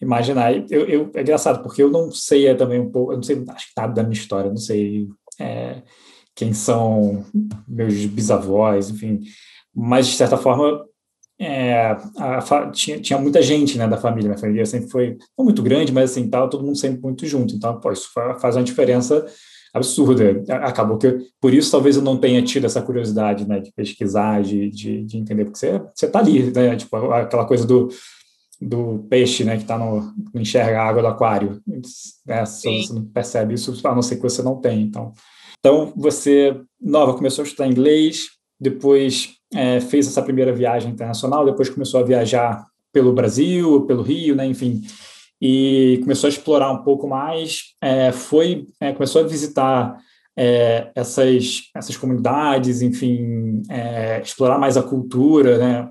imaginar. Eu, eu, é engraçado, porque eu não sei é, também um pouco, eu não sei, acho que nada da minha história, não sei é, quem são meus bisavós, enfim, mas, de certa forma, é, a, tinha, tinha muita gente né, da família. Minha família sempre foi não muito grande, mas assim, tal, todo mundo sempre muito junto. Então, pô, isso faz uma diferença absurda. Acabou que, por isso, talvez eu não tenha tido essa curiosidade né, de pesquisar, de, de, de entender, porque você, você tá ali, né? Tipo, aquela coisa do, do peixe, né, que está no, não enxerga a água do aquário. Né, você não percebe isso, a não ser que você não tem. Então, então você, nova, começou a estudar inglês, depois é, fez essa primeira viagem internacional, depois começou a viajar pelo Brasil, pelo Rio, né, enfim. e começou a explorar um pouco mais, é, foi é, começou a visitar é, essas, essas comunidades, enfim, é, explorar mais a cultura, né,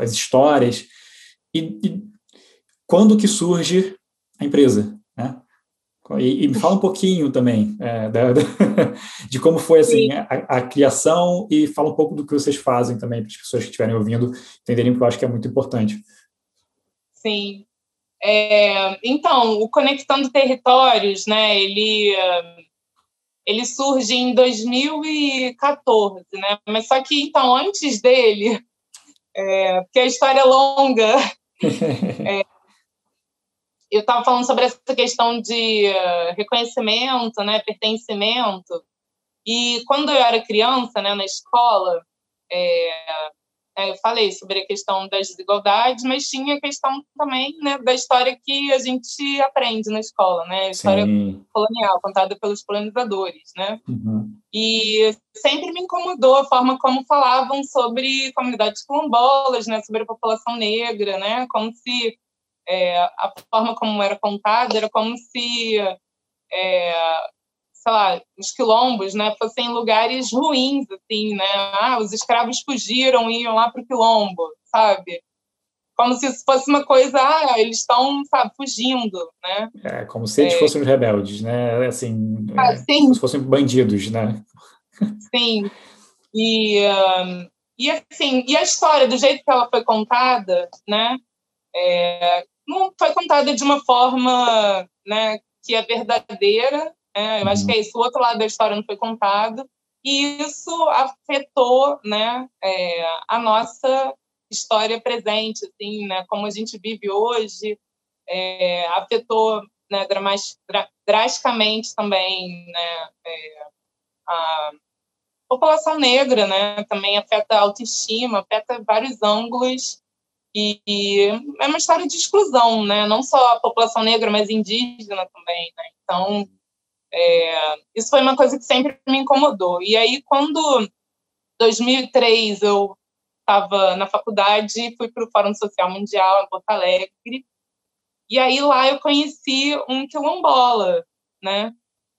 as histórias. E, e, quando que surge a empresa? E, e me fala um pouquinho também é, da, da, (laughs) de como foi assim a, a, criação e fala um pouco do que vocês fazem também para as pessoas que estiverem ouvindo entenderem porque eu acho que é muito importante. Sim. É, então, o Conectando Territórios, né, ele ele surge em 2014, né? Mas só que então antes dele, é, porque a história é longa, (laughs) é, eu estava falando sobre essa questão de uh, reconhecimento, né, pertencimento. E quando eu era criança, né, na escola, é, eu falei sobre a questão das desigualdades, mas tinha a questão também né, da história que a gente aprende na escola, né? A história Sim. colonial, contada pelos colonizadores, né? Uhum. E sempre me incomodou a forma como falavam sobre comunidades quilombolas, né? Sobre a população negra, né? Como se é, a forma como era contada era como se é, sei lá, os quilombos, né, fossem lugares ruins, assim, né? Ah, os escravos fugiram e iam lá para o quilombo, sabe? Como se isso fosse uma coisa, ah, eles estão, sabe, fugindo, né? É, como se eles é... fossem os rebeldes, né? Assim, ah, é, como se fossem bandidos, né? (laughs) Sim. E, um, e assim, e a história, do jeito que ela foi contada, né? É, não foi contada de uma forma, né, que é verdadeira, é, eu acho que é isso. O outro lado da história não foi contado. E isso afetou né, é, a nossa história presente, assim, né, como a gente vive hoje, é, afetou né, drasticamente também né, é, a população negra, né, também afeta a autoestima, afeta vários ângulos e, é uma história de exclusão, né, não só a população negra, mas indígena também, né, então é, isso foi uma coisa que sempre me incomodou. E aí, quando 2003 eu estava na faculdade, fui para o Fórum Social Mundial em Porto Alegre, e aí lá eu conheci um quilombola, né?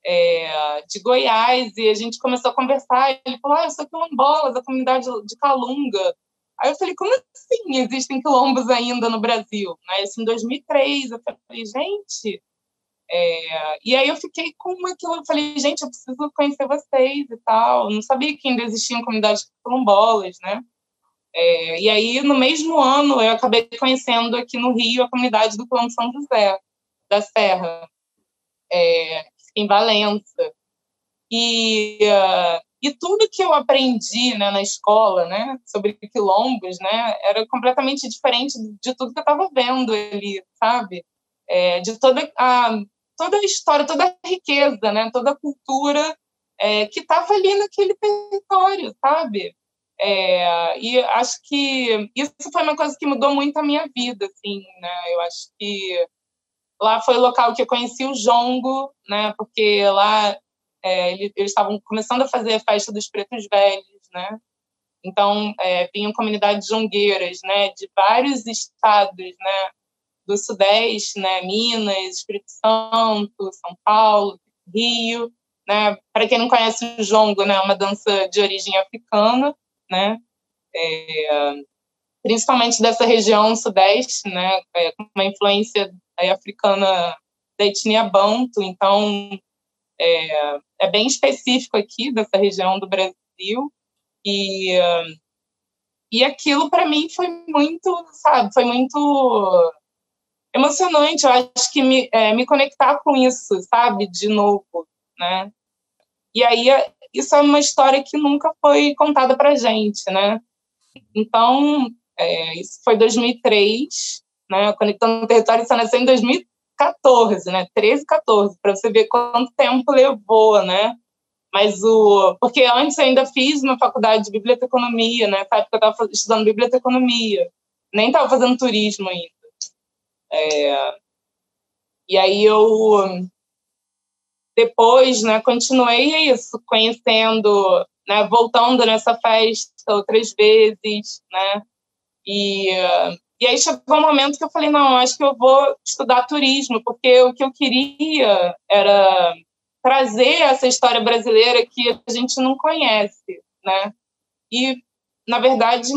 É, de Goiás, e a gente começou a conversar. Ele falou: Ah, eu sou quilombola da comunidade de Calunga. Aí eu falei: Como assim existem quilombos ainda no Brasil? Né? Isso em 2003. Eu falei: Gente, é, e aí eu fiquei com aquilo, eu falei, gente, eu preciso conhecer vocês e tal. Eu não sabia que ainda existiam comunidades quilombolas, né? É, e aí, no mesmo ano, eu acabei conhecendo aqui no Rio a comunidade do Quilombo São José, da Serra, é, em Valença. E, uh, e tudo que eu aprendi né, na escola né, sobre quilombos né, era completamente diferente de tudo que eu estava vendo ali, sabe? É, de toda a toda a história, toda a riqueza, né? toda a cultura é, que estava ali naquele território, sabe? É, e acho que isso foi uma coisa que mudou muito a minha vida, assim, né? Eu acho que lá foi o local que eu conheci o jongo, né? Porque lá é, eles estavam começando a fazer a festa dos pretos velhos, né? Então é, vinham comunidades jongueiras, né? De vários estados, né? do Sudeste, né, Minas, Espírito Santo, São Paulo, Rio, né? Para quem não conhece o jongo, né, é uma dança de origem africana, né? É, principalmente dessa região Sudeste, né, é, com uma influência africana da etnia Banto, então é, é bem específico aqui dessa região do Brasil e e aquilo para mim foi muito, sabe, foi muito emocionante, eu acho que me, é, me conectar com isso, sabe, de novo, né? E aí, isso é uma história que nunca foi contada pra gente, né? Então, é, isso foi 2003, né? Conectando o Território, isso nasceu em 2014, né? 13, 14, para você ver quanto tempo levou, né? Mas o... Porque antes eu ainda fiz uma faculdade de biblioteconomia, né? Sabe que eu estava estudando biblioteconomia. Nem estava fazendo turismo ainda. É, e aí eu depois, né, continuei isso, conhecendo, né, voltando nessa festa outras vezes, né, e E aí chegou um momento que eu falei, não, acho que eu vou estudar turismo, porque o que eu queria era trazer essa história brasileira que a gente não conhece, né? E, na verdade,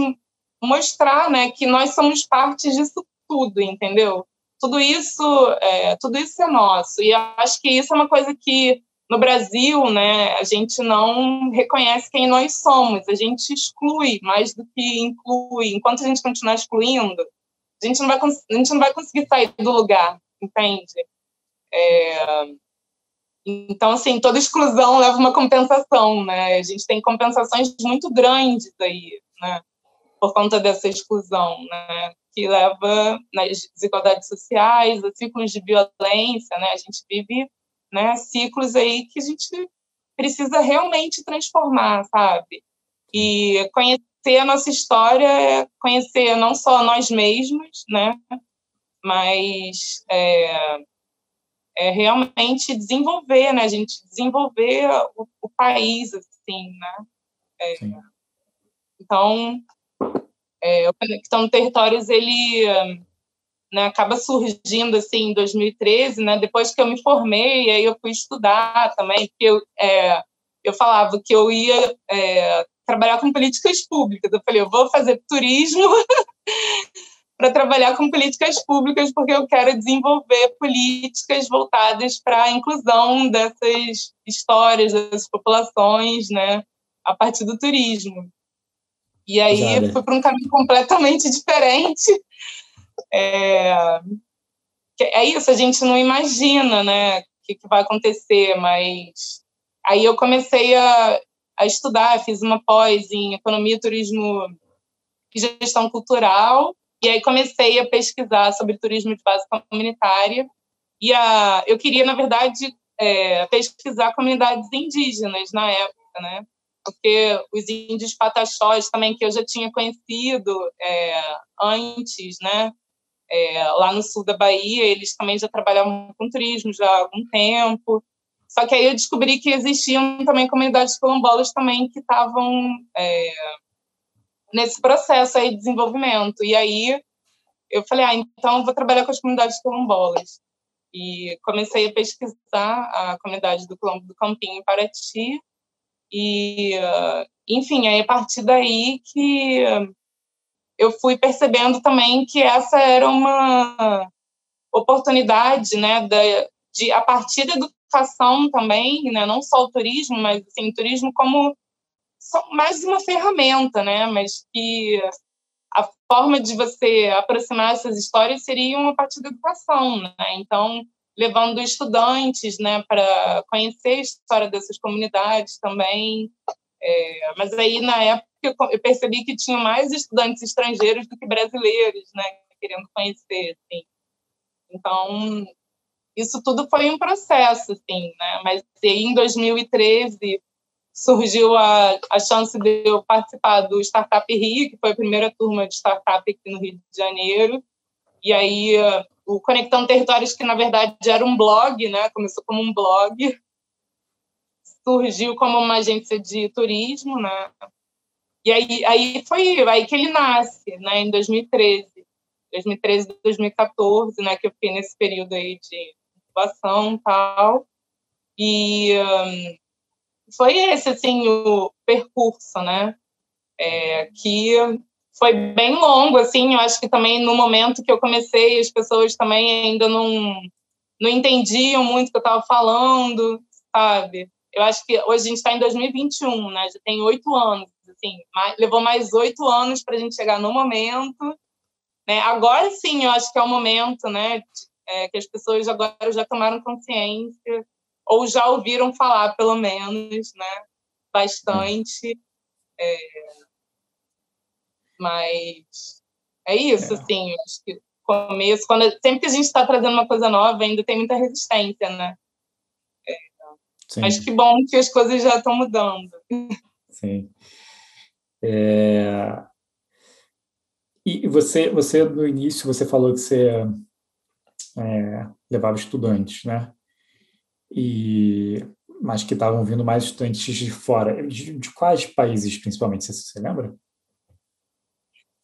mostrar, né, que nós somos parte disso tudo, entendeu? Tudo isso, é, tudo isso é nosso. E acho que isso é uma coisa que no Brasil, né, a gente não reconhece quem nós somos, a gente exclui mais do que inclui. Enquanto a gente continuar excluindo, a gente não vai, a gente não vai conseguir sair do lugar, entende? É, então, assim, toda exclusão leva uma compensação, né? A gente tem compensações muito grandes aí, né? Por conta dessa exclusão, né? Que leva nas desigualdades sociais, a ciclos de violência, né? A gente vive né, ciclos aí que a gente precisa realmente transformar, sabe? E conhecer a nossa história é conhecer não só nós mesmos, né, mas é, é realmente desenvolver, né, a gente desenvolver o, o país, assim, né? É, então, é, o Conectando Territórios, ele né, acaba surgindo assim em 2013, né, depois que eu me formei, aí eu fui estudar também, porque eu, é, eu falava que eu ia é, trabalhar com políticas públicas. Eu falei, eu vou fazer turismo (laughs) para trabalhar com políticas públicas, porque eu quero desenvolver políticas voltadas para a inclusão dessas histórias, dessas populações, né, a partir do turismo. E aí Exato. fui para um caminho completamente (laughs) diferente é, é isso, a gente não imagina, né, o que, que vai acontecer, mas aí eu comecei a, a estudar, fiz uma pós em economia, turismo e gestão cultural, e aí comecei a pesquisar sobre turismo de base comunitária, e a, eu queria, na verdade, é, pesquisar comunidades indígenas na época, né, porque os índios pataxós também, que eu já tinha conhecido é, antes, né, é, lá no sul da Bahia, eles também já trabalhavam com turismo já há algum tempo. Só que aí eu descobri que existiam também comunidades quilombolas também que estavam é, nesse processo aí de desenvolvimento. E aí eu falei, ah, então eu vou trabalhar com as comunidades quilombolas. E comecei a pesquisar a comunidade do Quilombo do Campinho em Paraty. E, enfim, aí a partir daí que eu fui percebendo também que essa era uma oportunidade, né, de, de a partir da educação também, né, não só o turismo, mas assim, o turismo como mais uma ferramenta, né, mas que a forma de você aproximar essas histórias seria a partir da educação, né? Então, levando estudantes, né, para conhecer a história dessas comunidades também. É, mas aí na época eu, percebi que tinha mais estudantes estrangeiros do que brasileiros, né, querendo conhecer, assim. Então, isso tudo foi um processo, assim, né, mas aí, em 2013 surgiu a, a chance de eu participar do Startup Rio, que foi a primeira turma de startup aqui no Rio de Janeiro, e aí o Conectando Territórios, que na verdade era um blog, né, começou como um blog, surgiu como uma agência de turismo, né, e aí, aí foi aí que ele nasce, né, em 2013. 2013, 2014, né, que eu fiquei nesse período aí de incubação e tal. E um, foi esse, assim, o percurso, né, é, que foi bem longo, assim, eu acho que também no momento que eu comecei, as pessoas também ainda não, não entendiam muito o que eu estava falando, sabe? Eu acho que hoje a gente está em 2021, né, já tem oito anos, assim, mais, levou mais oito anos para a gente chegar no momento. Né? Agora sim, eu acho que é o momento, né, é, que as pessoas agora já tomaram consciência ou já ouviram falar, pelo menos, né, bastante. É, mas é isso, é. assim, acho que começo, quando, sempre que a gente está trazendo uma coisa nova, ainda tem muita resistência, né? É, mas que bom que as coisas já estão mudando. Sim. É... E você, você, no início, você falou que você é, levava estudantes, né? E, mas que estavam vindo mais estudantes de fora. De, de quais países, principalmente, você, você lembra?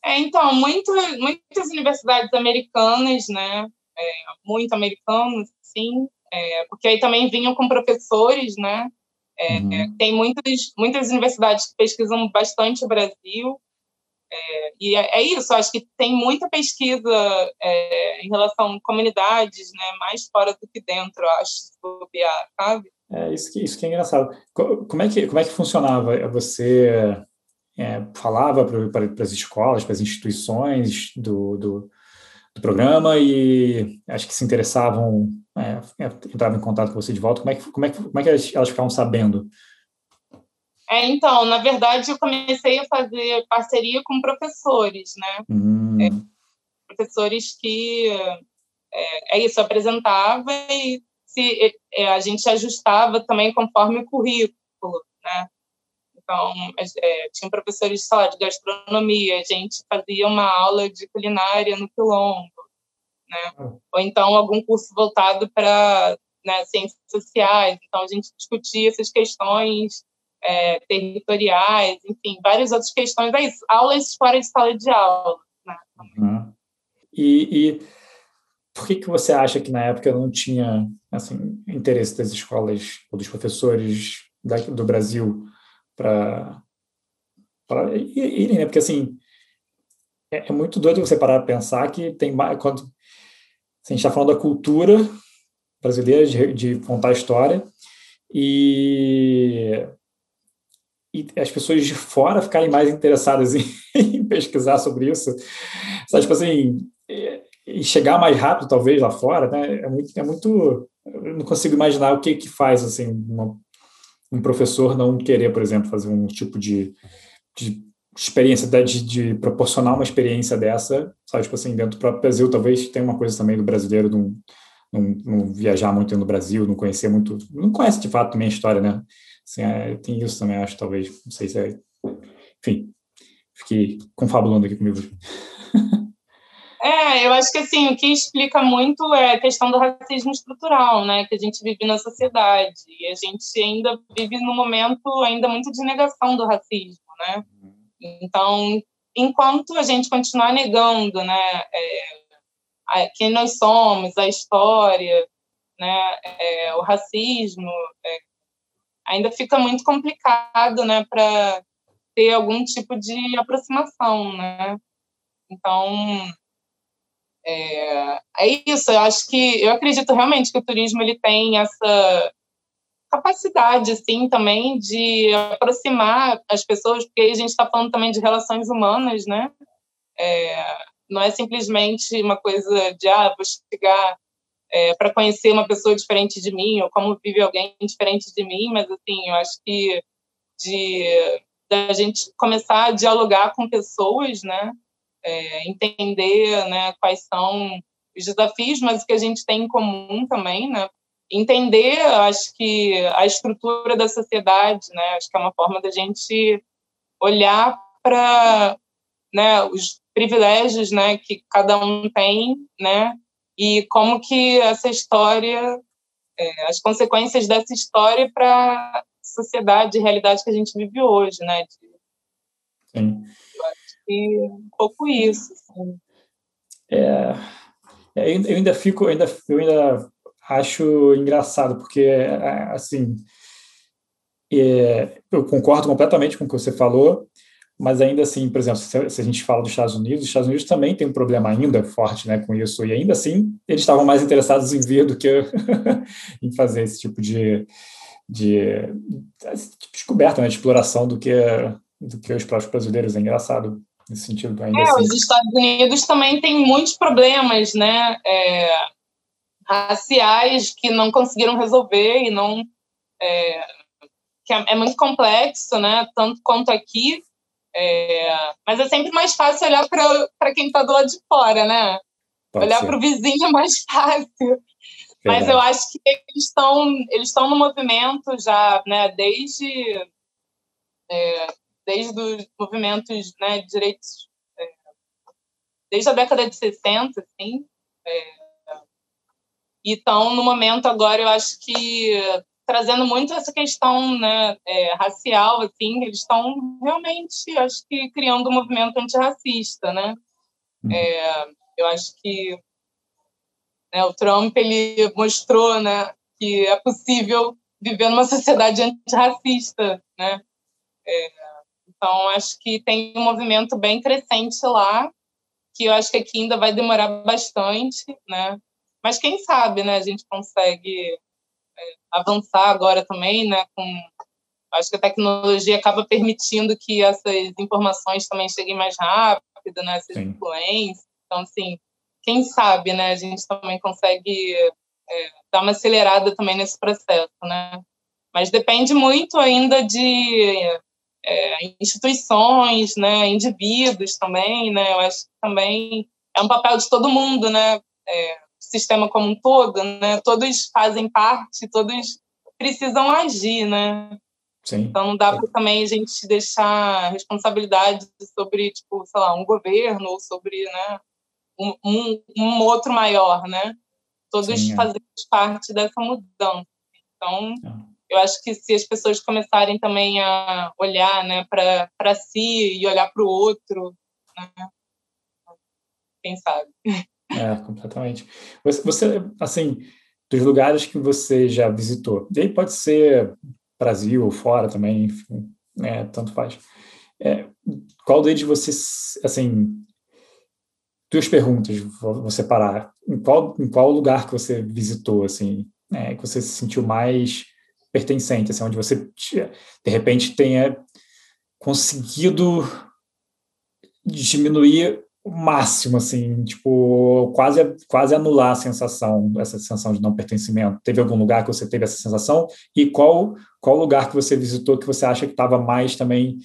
É, então, muito, muitas universidades americanas, né? É, muito americanos, sim, é, porque aí também vinham com professores, né? É, uhum. Tem muitas, muitas universidades que pesquisam bastante o Brasil, é, e é, é, isso, acho que tem muita pesquisa é, em relação a comunidades, né, mais fora do que dentro, acho, bobear, sabe? É, isso que, isso que é engraçado. Como é que, como é que funcionava? Você é, falava para as escolas, para as instituições do, do, do, programa e acho que se interessavam, é, é, entravam em contato com você de volta. Como é que, como é que, como é que elas ficavam sabendo é, então, na verdade, eu comecei a fazer parceria com professores, né? Hum. É, professores que é, é, isso, apresentava e se é, a gente ajustava também conforme o currículo, né? Então, é, tinha professores só de gastronomia, a gente fazia uma aula de culinária no Quilombo, né? Ah. Ou então algum curso voltado para né, ciências sociais, então a gente discutia essas questões é, territoriais, enfim, várias outras questões. É isso, aulas fora de sala de aula. Né? Uhum. E, e, por que, que você acha que na época não tinha assim, interesse das escolas ou dos professores da, do Brasil para irem, né? Porque assim, é, é, muito doido você parar para pensar que tem mais. Quando, a gente está falando da cultura brasileira de, de contar história e e as pessoas de fora ficarem mais interessadas (laughs) em, em pesquisar sobre isso, sabe, tipo assim, e chegar mais rápido talvez lá fora, né? É muito, é muito, eu não consigo imaginar o que que faz assim uma, um professor não querer, por exemplo, fazer um tipo de, de experiência de, de, proporcionar uma experiência dessa, sabe, tipo assim, dentro do próprio Brasil, talvez tenha uma coisa também do brasileiro não, não, não viajar muito no Brasil, não conhecer muito, não conhece de fato também a história, né? Assim, é, tem isso também, acho, talvez. Não sei se é. Enfim, fiquei confabulando aqui comigo. (laughs) É, eu acho que assim, o que explica muito é a questão do racismo estrutural, né, que a gente vive na sociedade. E a gente ainda vive num momento ainda muito de negação do racismo, né? Então, enquanto a gente continuar negando, né, é, quem nós somos, a história, né, é, o racismo, é, ainda fica muito complicado, né, para ter algum tipo de aproximação, né? Então, é, é isso. Eu acho que eu acredito realmente que o turismo ele tem essa capacidade, assim, também de aproximar as pessoas, porque a gente está falando também de relações humanas, né? É, não é simplesmente uma coisa de ah, vou chegar é, para conhecer uma pessoa diferente de mim ou como vive alguém diferente de mim, mas assim, eu acho que de da gente começar a dialogar com pessoas, né, é, entender, né, quais são os desafios, mas o que a gente tem em comum também, né, entender, acho que a estrutura da sociedade, né, acho que é uma forma da gente olhar para, né, os privilégios, né, que cada um tem, né, e como que essa história, é, as consequências dessa história para a sociedade, realidade que a gente vive hoje, né? Sim. Que um pouco isso. Assim. É, é eu ainda fico, eu ainda, eu ainda acho engraçado, porque, é, assim, é, eu concordo completamente com o que você falou, mas ainda assim, por exemplo, se, a gente fala dos Estados Unidos, os Estados Unidos também tem um problema ainda forte né, com isso, e ainda assim eles estavam mais interessados em vir do que (laughs) em fazer esse tipo de, de, de descoberta, né, de exploração do que, do que os próprios brasileiros. É engraçado nesse sentido ainda. É, assim. os Estados Unidos também têm muitos problemas, né, é, raciais que não conseguiram resolver e não é, que é, é muito complexo, né, tanto quanto aqui é, mas é sempre mais fácil olhar para quem está do lado de fora, né? Pode olhar para o vizinho é mais (laughs) fácil. Mas eu acho que eles estão eles estão no movimento já, né? Desde é, desde os movimentos né, de direitos é, desde a década de 60, assim. É, e estão no momento agora, eu acho que trazendo muito essa questão né, é, racial, assim, eles estão realmente, acho que, criando um movimento antirracista, né? Uhum. É, eu acho que né, o Trump, ele mostrou né, que é possível viver numa sociedade antirracista, né? É, então, acho que tem um movimento bem crescente lá, que eu acho que aqui ainda vai demorar bastante, né? Mas quem sabe, né, a gente consegue é, avançar agora também, né, com acho que a tecnologia acaba permitindo que essas informações também cheguem mais rápido, né, essas Sim. influências. Então, assim, quem sabe, né, a gente também consegue é, dar uma acelerada também nesse processo, né? Mas depende muito ainda de é, instituições, né, indivíduos também, né? Eu acho que também é um papel de todo mundo, né? É, sistema como um todo, né? Todos fazem parte, todos precisam agir, né? Sim. Então não dá para também a gente deixar responsabilidade sobre, tipo, sei lá, um governo ou sobre, né, um, um, um outro maior, né? Todos Sim, é. fazemos parte dessa mudança. Então, é. Eu acho que se as pessoas começarem também a olhar, né, para si e olhar para o outro, né? Quem sabe? É, completamente. Você, você, assim, dos lugares que você já visitou, e aí pode ser Brasil ou fora também, enfim, né, tanto faz. É, qual deles você, assim, duas perguntas, vou separar. Em qual, em qual lugar que você visitou, assim, né, que você se sentiu mais pertencente, assim, onde você, de repente, tenha conseguido diminuir o máximo, assim, tipo, quase, quase anular a sensação, essa sensação de não pertencimento. Teve algum lugar que você teve essa sensação? E qual, qual lugar que você visitou que você acha que estava mais também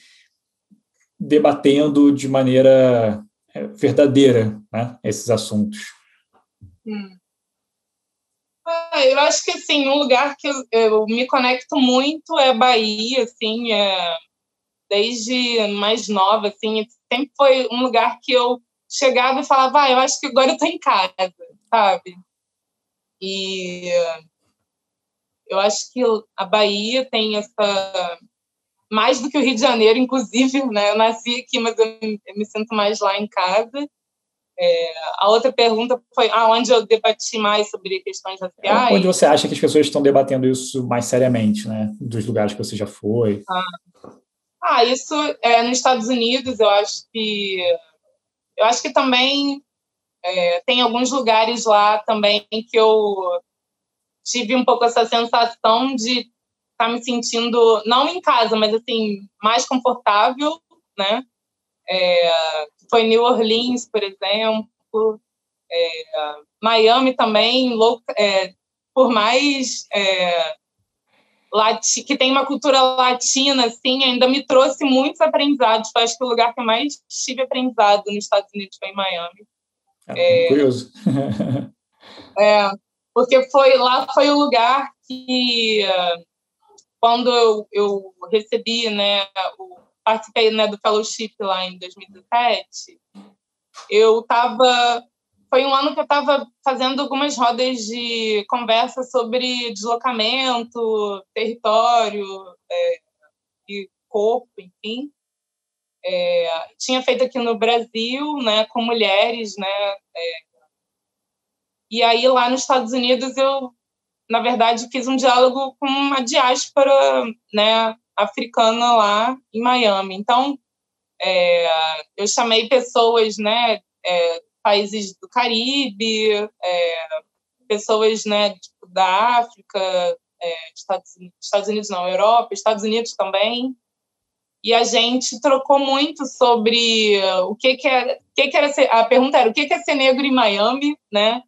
debatendo de maneira é, verdadeira, né, esses assuntos? Hum. Eu acho que, assim, um lugar que eu, eu me conecto muito é Bahia, assim, é, desde mais nova, assim, sempre foi um lugar que eu chegava e falava, ah, eu acho que agora eu tô em casa, sabe? E eu acho que a Bahia tem essa mais do que o Rio de Janeiro, inclusive, né? Eu nasci aqui, mas eu me sinto mais lá em casa. É, a outra pergunta foi aonde eu debati mais sobre questões raciais. Onde você acha que as pessoas estão debatendo isso mais seriamente, né? Dos lugares que você já foi. Ah, ah isso é, nos Estados Unidos, eu acho que eu acho que também é, tem alguns lugares lá também que eu tive um pouco essa sensação de estar tá me sentindo, não em casa, mas assim, mais confortável, né? É, foi New Orleans, por exemplo, é, Miami também, é, por mais é, lati que tem uma cultura latina, assim, ainda me trouxe muitos aprendizados. Acho que o lugar que eu mais tive aprendizado nos Estados Unidos foi em Miami. É curioso. é, porque foi lá foi o lugar que quando eu, eu recebi, né, o, participei né, do fellowship lá em 2017, eu estava foi um ano que eu estava fazendo algumas rodas de conversa sobre deslocamento, território é, e corpo, enfim. É, tinha feito aqui no Brasil, né, com mulheres, né, é, e aí lá nos Estados Unidos eu, na verdade, fiz um diálogo com uma diáspora, né, africana lá em Miami. Então, é, eu chamei pessoas, né, é, países do Caribe, é, pessoas né, tipo, da África, é, Estados, Estados Unidos não, Europa, Estados Unidos também. E a gente trocou muito sobre o que, que era, o que, que era ser, a pergunta era o que, que é ser negro em Miami, né?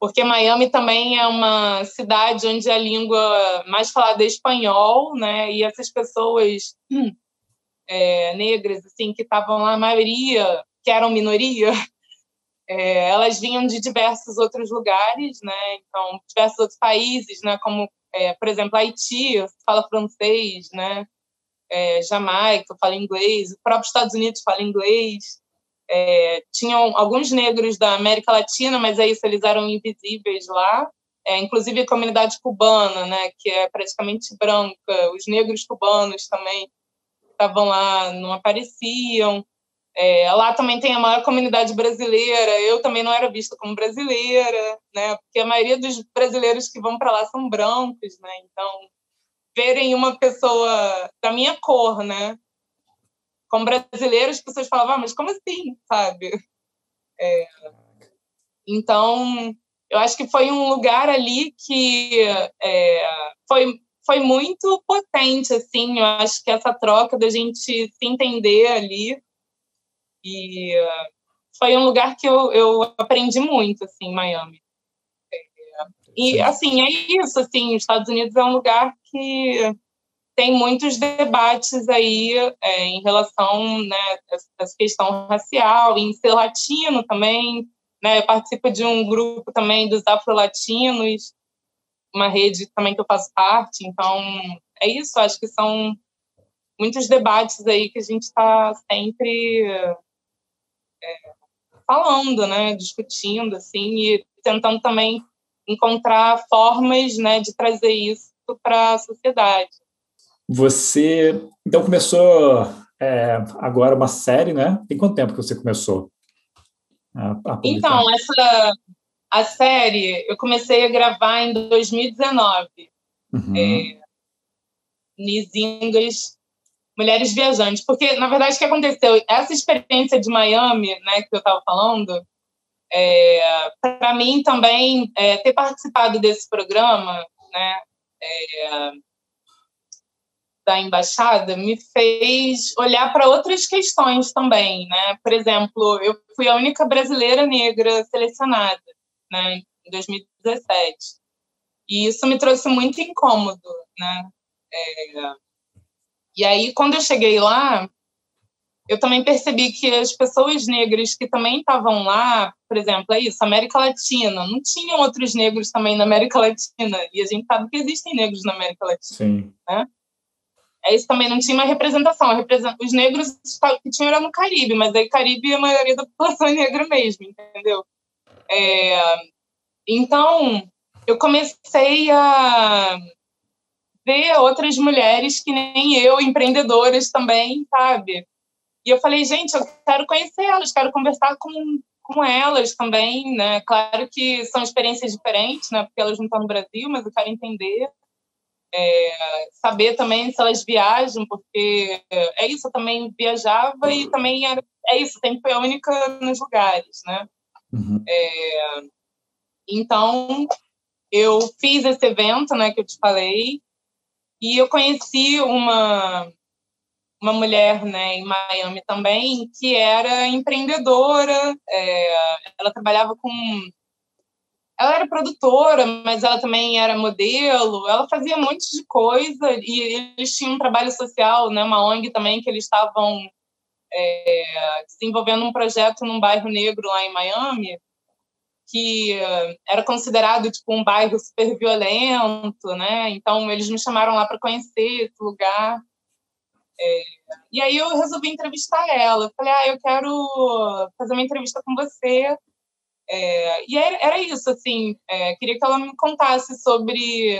Porque Miami também é uma cidade onde a língua mais falada é espanhol, né? E essas pessoas (clears throat) é, negras, assim, que estavam lá, a maioria, que eram minoria, (laughs) é, elas vinham de diversos outros lugares, né? Então, diversos outros países, né? Como, é, por exemplo, Haiti, fala francês, né? É, Jamaica fala inglês, o próprio Estados Unidos fala inglês. É, tinham alguns negros da América Latina, mas é isso, eles eram invisíveis lá. é, inclusive a comunidade cubana, né, que é praticamente branca, os negros cubanos também estavam lá, não apareciam. É, lá também tem a maior comunidade brasileira. Eu também não era vista como brasileira, né? Porque a maioria dos brasileiros que vão para lá são brancos, né? Então, verem uma pessoa da minha cor, né? Como brasileira, as pessoas falavam, ah, mas como assim, sabe? É, então, eu acho que foi um lugar ali que é, foi foi muito potente, assim. Eu acho que essa troca da gente se entender ali e uh, foi um lugar que eu, eu aprendi muito, assim, em Miami. É, e, assim, é isso, assim, os Estados Unidos é um lugar que tem muitos debates aí é, em relação né, a essa questão racial, em ser latino também, né, participo de um grupo também dos afro-latinos, uma rede também que eu faço parte. Então, é isso. Acho que são muitos debates aí que a gente está sempre é, falando, né, discutindo, assim, e tentando também encontrar formas, né, de trazer isso para a sociedade. Você então começou é, agora uma série, né? Tem quanto tempo que você começou? A, a então essa a série eu comecei a gravar em 2019. Uhum. É, Nizingas Mulheres Viajantes. Porque, na verdade, o que aconteceu? Essa experiência de Miami, né, que eu estava falando, é, para mim também, é, ter participado desse programa, né, é, da embaixada, me fez olhar para outras questões também, né? Por exemplo, eu fui a única brasileira negra selecionada né, em 2017. E isso me trouxe muito incômodo, né? É... E aí, quando eu cheguei lá, eu também percebi que as pessoas negras que também estavam lá, por exemplo, é isso, América Latina, não tinham outros negros também na América Latina, e a gente sabe que existem negros na América Latina, Sim. né? É isso também, não tinha uma representação. Os negros que tinham era no Caribe, mas aí Caribe a maioria da população é (laughs) negra mesmo, entendeu? É, então, eu comecei a ver outras mulheres que nem eu, empreendedoras também, sabe? E eu falei, gente, eu quero conhecer elas, quero conversar com, com elas também, né? Claro que são experiências diferentes, né? Porque elas não estão no Brasil, mas eu quero entender. É, saber também se elas viajam, porque é isso, eu também viajava e também era, é isso, foi a única nos lugares, né? Uhum. É, então, eu fiz esse evento, né, que eu te falei, e eu conheci uma uma mulher, né, em Miami também, que era empreendedora, é, ela trabalhava com ela era produtora, mas ela também era modelo, ela fazia um monte de coisa e eles tinham um trabalho social, né, uma ONG também que eles estavam é, desenvolvendo um projeto num bairro negro lá em Miami que era considerado tipo um bairro super violento, né? Então eles me chamaram lá para conhecer esse lugar. É, e aí eu resolvi entrevistar ela. Eu falei, ah, eu quero fazer uma entrevista com você. É, e era, era, isso, assim, é, queria que ela me contasse sobre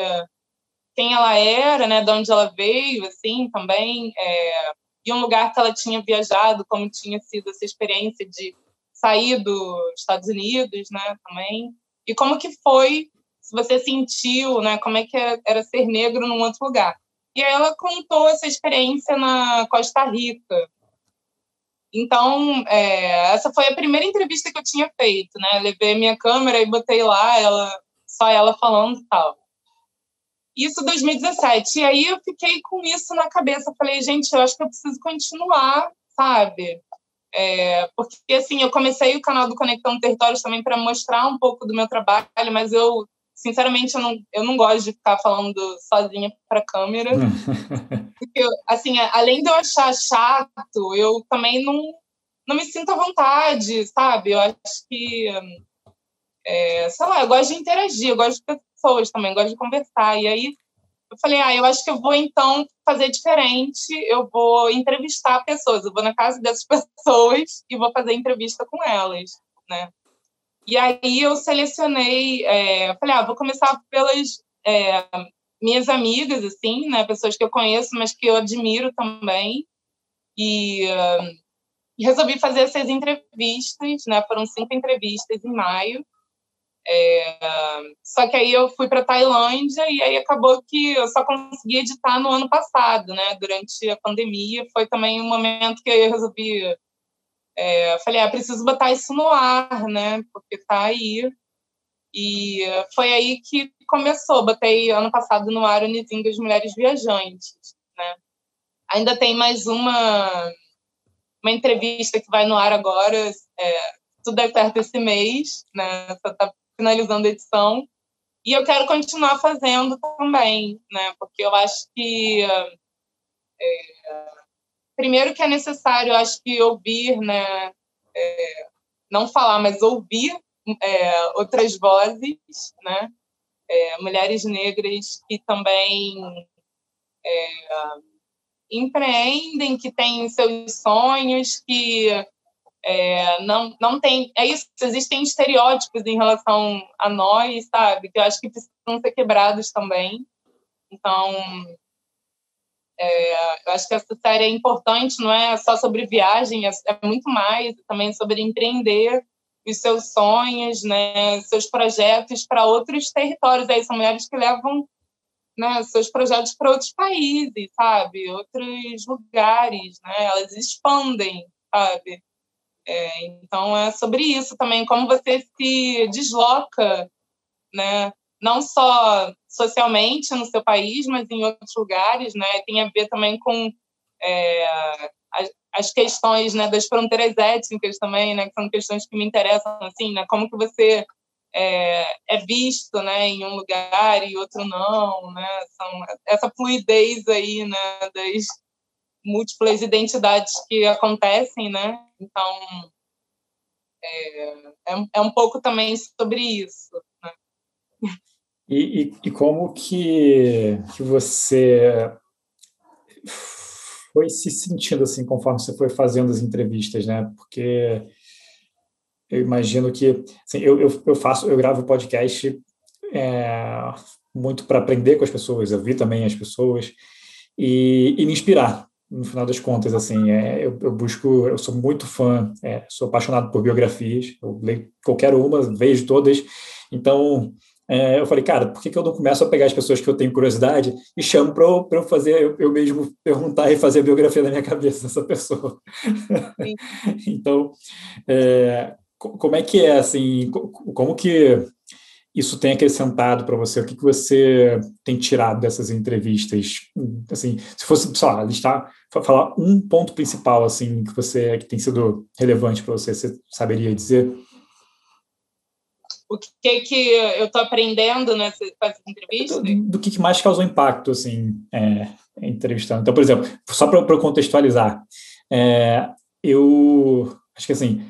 quem ela era, né, de onde ela veio, assim, também, é, e um lugar que ela tinha viajado, como tinha sido essa experiência de sair dos Estados Unidos, né, também. E como que foi, se você sentiu, né, como é que era ser negro num outro lugar. E aí ela contou essa experiência na Costa Rica. Então, é, essa foi a primeira entrevista que eu tinha feito, né? Levei minha câmera e botei lá, ela, só ela falando e tal. Isso 2017. E aí eu fiquei com isso na cabeça. Falei, gente, eu acho que eu preciso continuar, sabe? É, porque, assim, eu comecei o canal do Conectando Territórios também para mostrar um pouco do meu trabalho, mas eu, sinceramente, eu não, eu não gosto de ficar falando sozinha para a câmera. (laughs) porque, assim, além de eu achar chato, eu também não, não me sinto à vontade, sabe? Eu acho que, é, sei lá, eu gosto de interagir, eu gosto de pessoas também, gosto de conversar. E aí eu falei, ah, eu acho que eu vou então fazer diferente, eu vou entrevistar pessoas, eu vou na casa dessas (laughs) pessoas e vou fazer entrevista com elas, né? E aí eu selecionei, é, falei, ah, vou começar pelas é, minhas amigas, assim, né, pessoas que eu conheço, mas que eu admiro também. E, uh, resolvi fazer essas entrevistas, né, foram cinco entrevistas em maio. É, só que aí eu fui para Tailândia e aí acabou que eu só consegui editar no ano passado, né? Durante a pandemia foi também um momento que eu resolvi, é, falei, ah, preciso botar isso no ar, né? Porque tá aí. E foi aí que começou. Botei ano passado no ar o Nizinho das Mulheres Viajantes, né? Ainda tem mais uma uma entrevista que vai no ar agora. É, tudo é certo esse mês, né? Só tá finalizando a edição. E eu quero continuar fazendo também, né? Porque eu acho que é, primeiro que é necessário, acho que ouvir, né? É, não falar, mas ouvir é, outras vozes, né? É, mulheres negras que também é, empreendem, que têm seus sonhos, que é, não, não tem. É isso, existem estereótipos em relação a nós, sabe? Que eu acho que precisam ser quebrados também. Então, é, eu acho que essa série é importante, não é só sobre viagem, é, é muito mais, também sobre empreender os seus sonhos, né, seus projetos para outros territórios. Aí são mulheres que levam né, seus projetos para outros países, sabe, outros lugares, né, elas expandem, sabe. É, então é sobre isso também, como você se desloca, né, não só socialmente no seu país, mas em outros lugares, né, tem a ver também com é, as, as, questões, né, das fronteiras étnicas também, né, que são questões que me interessam, assim, né, como que você é, é, visto, né, em um lugar e outro não, né, são essa fluidez aí, né, das múltiplas identidades que acontecem, né, então é, é, é um pouco também sobre isso. E, e, e, como que, que você foi se sentindo assim conforme você foi fazendo as entrevistas, né? Porque eu imagino que assim, eu, eu, eu faço, eu gravo podcast é, muito para aprender com as pessoas, eu vi também as pessoas e, e me inspirar. No final das contas, assim, é, eu, eu, busco, eu sou muito fã, é, sou apaixonado por biografias, eu leio qualquer uma, vejo todas, então é, eu falei, cara, por que, que eu não começo a pegar as pessoas que eu tenho curiosidade e chamo para eu, eu fazer, eu, eu, mesmo perguntar e fazer a biografia da minha cabeça dessa pessoa? (laughs) então, é, como é que é, assim, como que isso tem acrescentado para você? O que, que você tem tirado dessas entrevistas? Assim, se fosse, sei lá, listar, falar um ponto principal, assim, que você, que tem sido relevante para você, você saberia dizer? O que que eu estou aprendendo nessa entrevista? Do, do que, que mais causou impacto, assim, é, entrevistando. Então, por exemplo, só para contextualizar, é, eu acho que assim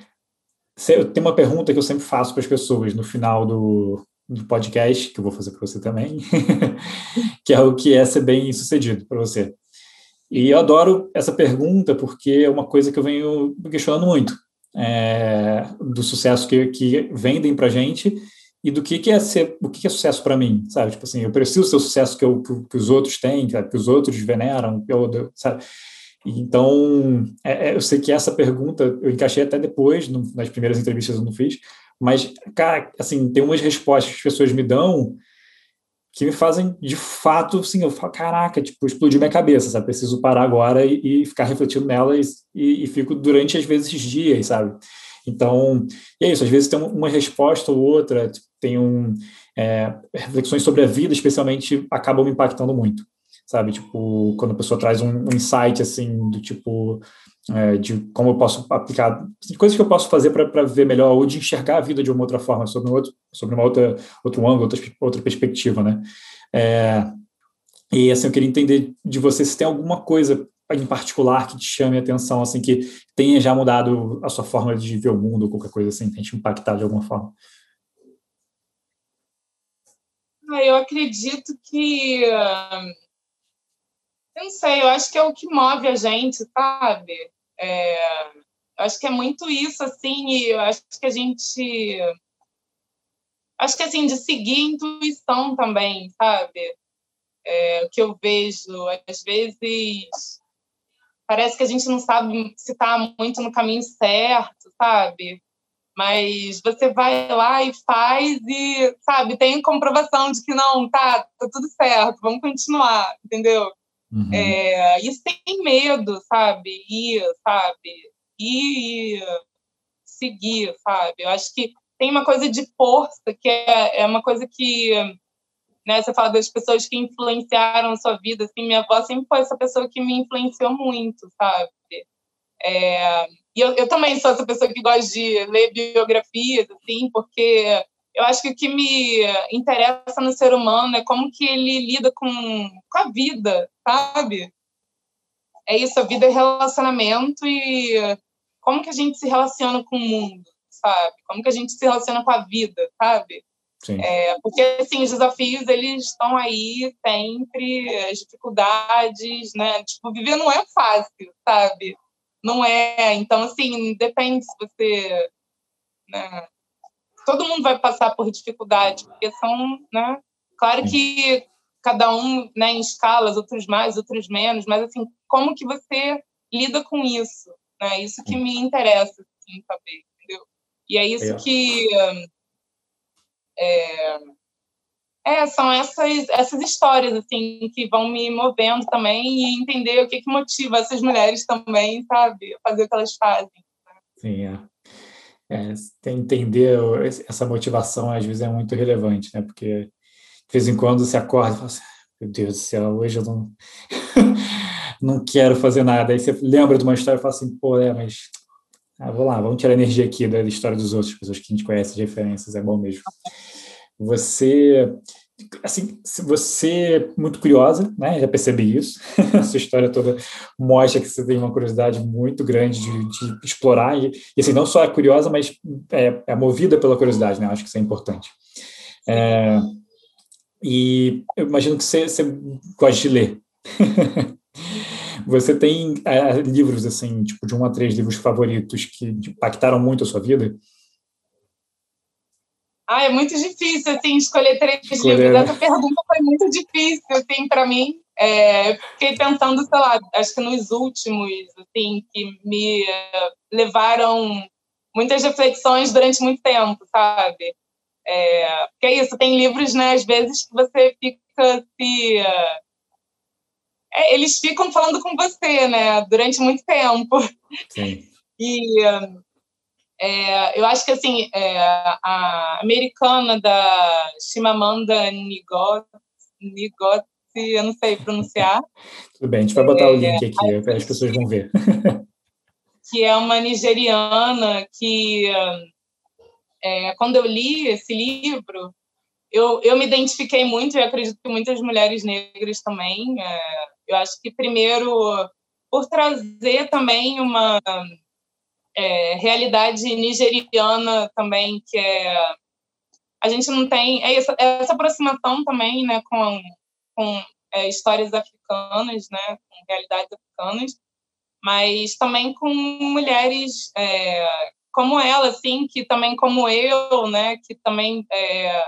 eu tenho uma pergunta que eu sempre faço para as pessoas no final do, do podcast, que eu vou fazer para você também, (laughs) que é o que é ser bem sucedido para você. E eu adoro essa pergunta porque é uma coisa que eu venho questionando muito, é, do sucesso que, que vendem para gente e do que, que é ser, o que, que é sucesso para mim, sabe? Tipo assim, eu preciso ter o sucesso que, eu, que, que os outros têm, que os outros veneram, eu, sabe? Então, é, é, eu sei que essa pergunta eu encaixei até depois, no, nas primeiras entrevistas eu não fiz, mas, cara, assim, tem umas respostas que as pessoas me dão que me fazem, de fato, assim, eu falo, caraca, tipo, explodiu minha cabeça, sabe? Preciso parar agora e, e ficar refletindo nelas e, e, fico durante, às vezes, dias, sabe? Então, é isso, às vezes tem uma resposta ou outra, tipo, tem um, é, reflexões sobre a vida, especialmente, acabam me impactando muito sabe? Tipo, quando a pessoa traz um, um insight, assim, do tipo, é, de como eu posso aplicar, de coisas que eu posso fazer para ver melhor, ou de enxergar a vida de uma outra forma, sobre, um outro, sobre uma outra, outro ângulo, outra, outra perspectiva, né? É, e, assim, eu queria entender de você se tem alguma coisa em particular que te chame a atenção, assim, que tenha já mudado a sua forma de ver o mundo, ou qualquer coisa assim, tenha te impactado de alguma forma. Ah, eu acredito que não sei, eu acho que é o que move a gente, sabe? É, acho que é muito isso, assim, e eu acho que a gente acho que assim de seguir a intuição também, sabe? É, o que eu vejo às vezes parece que a gente não sabe se está muito no caminho certo, sabe? Mas você vai lá e faz e, sabe, tem comprovação de que não, tá, tá tudo certo, vamos continuar, entendeu? Uhum. É, e sem medo, sabe? Ir, sabe? Ir, seguir, sabe? Eu acho que tem uma coisa de força que é, é uma coisa que né, você fala das pessoas que influenciaram a sua vida, assim, minha avó sempre foi essa pessoa que me influenciou muito, sabe? É, e eu, eu também sou essa pessoa que gosta de ler biografias, assim, porque eu acho que o que me interessa no ser humano é como que ele lida com, com a vida, sabe? É isso, a vida é relacionamento e como que a gente se relaciona com o mundo, sabe? Como que a gente se relaciona com a vida, sabe? É, porque, assim, os desafios, eles estão aí sempre, as dificuldades, né? Tipo, viver não é fácil, sabe? Não é. Então, assim, depende se você... Né? Todo mundo vai passar por dificuldades, porque são, né? Claro que cada um né, em escalas, outros mais, outros menos, mas, assim, como que você lida com isso? Né? Isso que me interessa, assim, saber, entendeu? E é isso é. que é, é, são essas, essas histórias assim que vão me movendo também e entender o que, que motiva essas mulheres também, sabe, a fazer o que elas fazem. Sim, é. É. entender essa motivação às vezes é muito relevante, né? Porque de vez em quando você acorda e fala assim, meu Deus do céu, hoje eu não, (laughs) não quero fazer nada. Aí você lembra de uma história e fala assim, pô, é, mas ah, vou lá, vamos tirar energia aqui da história dos outros, pessoas que a gente conhece referências, é bom mesmo. Você, assim, você é muito curiosa, né? Já percebi isso. (laughs) A sua história toda mostra que você tem uma curiosidade muito grande de, de explorar e, e, assim, não só é curiosa, mas é, é, movida pela curiosidade, né? Acho que isso é importante. É, e eu imagino que você, você gosta de ler. (laughs) Você tem é, livros, assim, tipo, de um a três livros favoritos que impactaram muito a sua vida? Ah, é muito difícil, assim, escolher três escolher. livros. Essa pergunta foi muito difícil, assim, para mim. É, fiquei pensando, sei lá, acho que nos últimos, assim, que me levaram muitas reflexões durante muito tempo, sabe? É, porque é isso, tem livros, né, às vezes, que você fica se é, eles ficam falando com você, né, durante muito tempo. Sim. E é, eu acho que, assim, é, a americana da Chimamanda Ngozi, Ngozi, eu não sei pronunciar. (laughs) Tudo bem, a gente vai botar o link aqui, é, as pessoas vão ver. (laughs) que é uma nigeriana que, é, quando eu li esse livro, eu, eu me identifiquei muito e acredito que muitas mulheres negras também. É, eu acho que, primeiro, por trazer também uma é, realidade nigeriana também, que é. A gente não tem. É essa, essa aproximação também né, com, com é, histórias africanas, né, com realidades africanas, mas também com mulheres é, como ela, assim, que também como eu, né, que também é,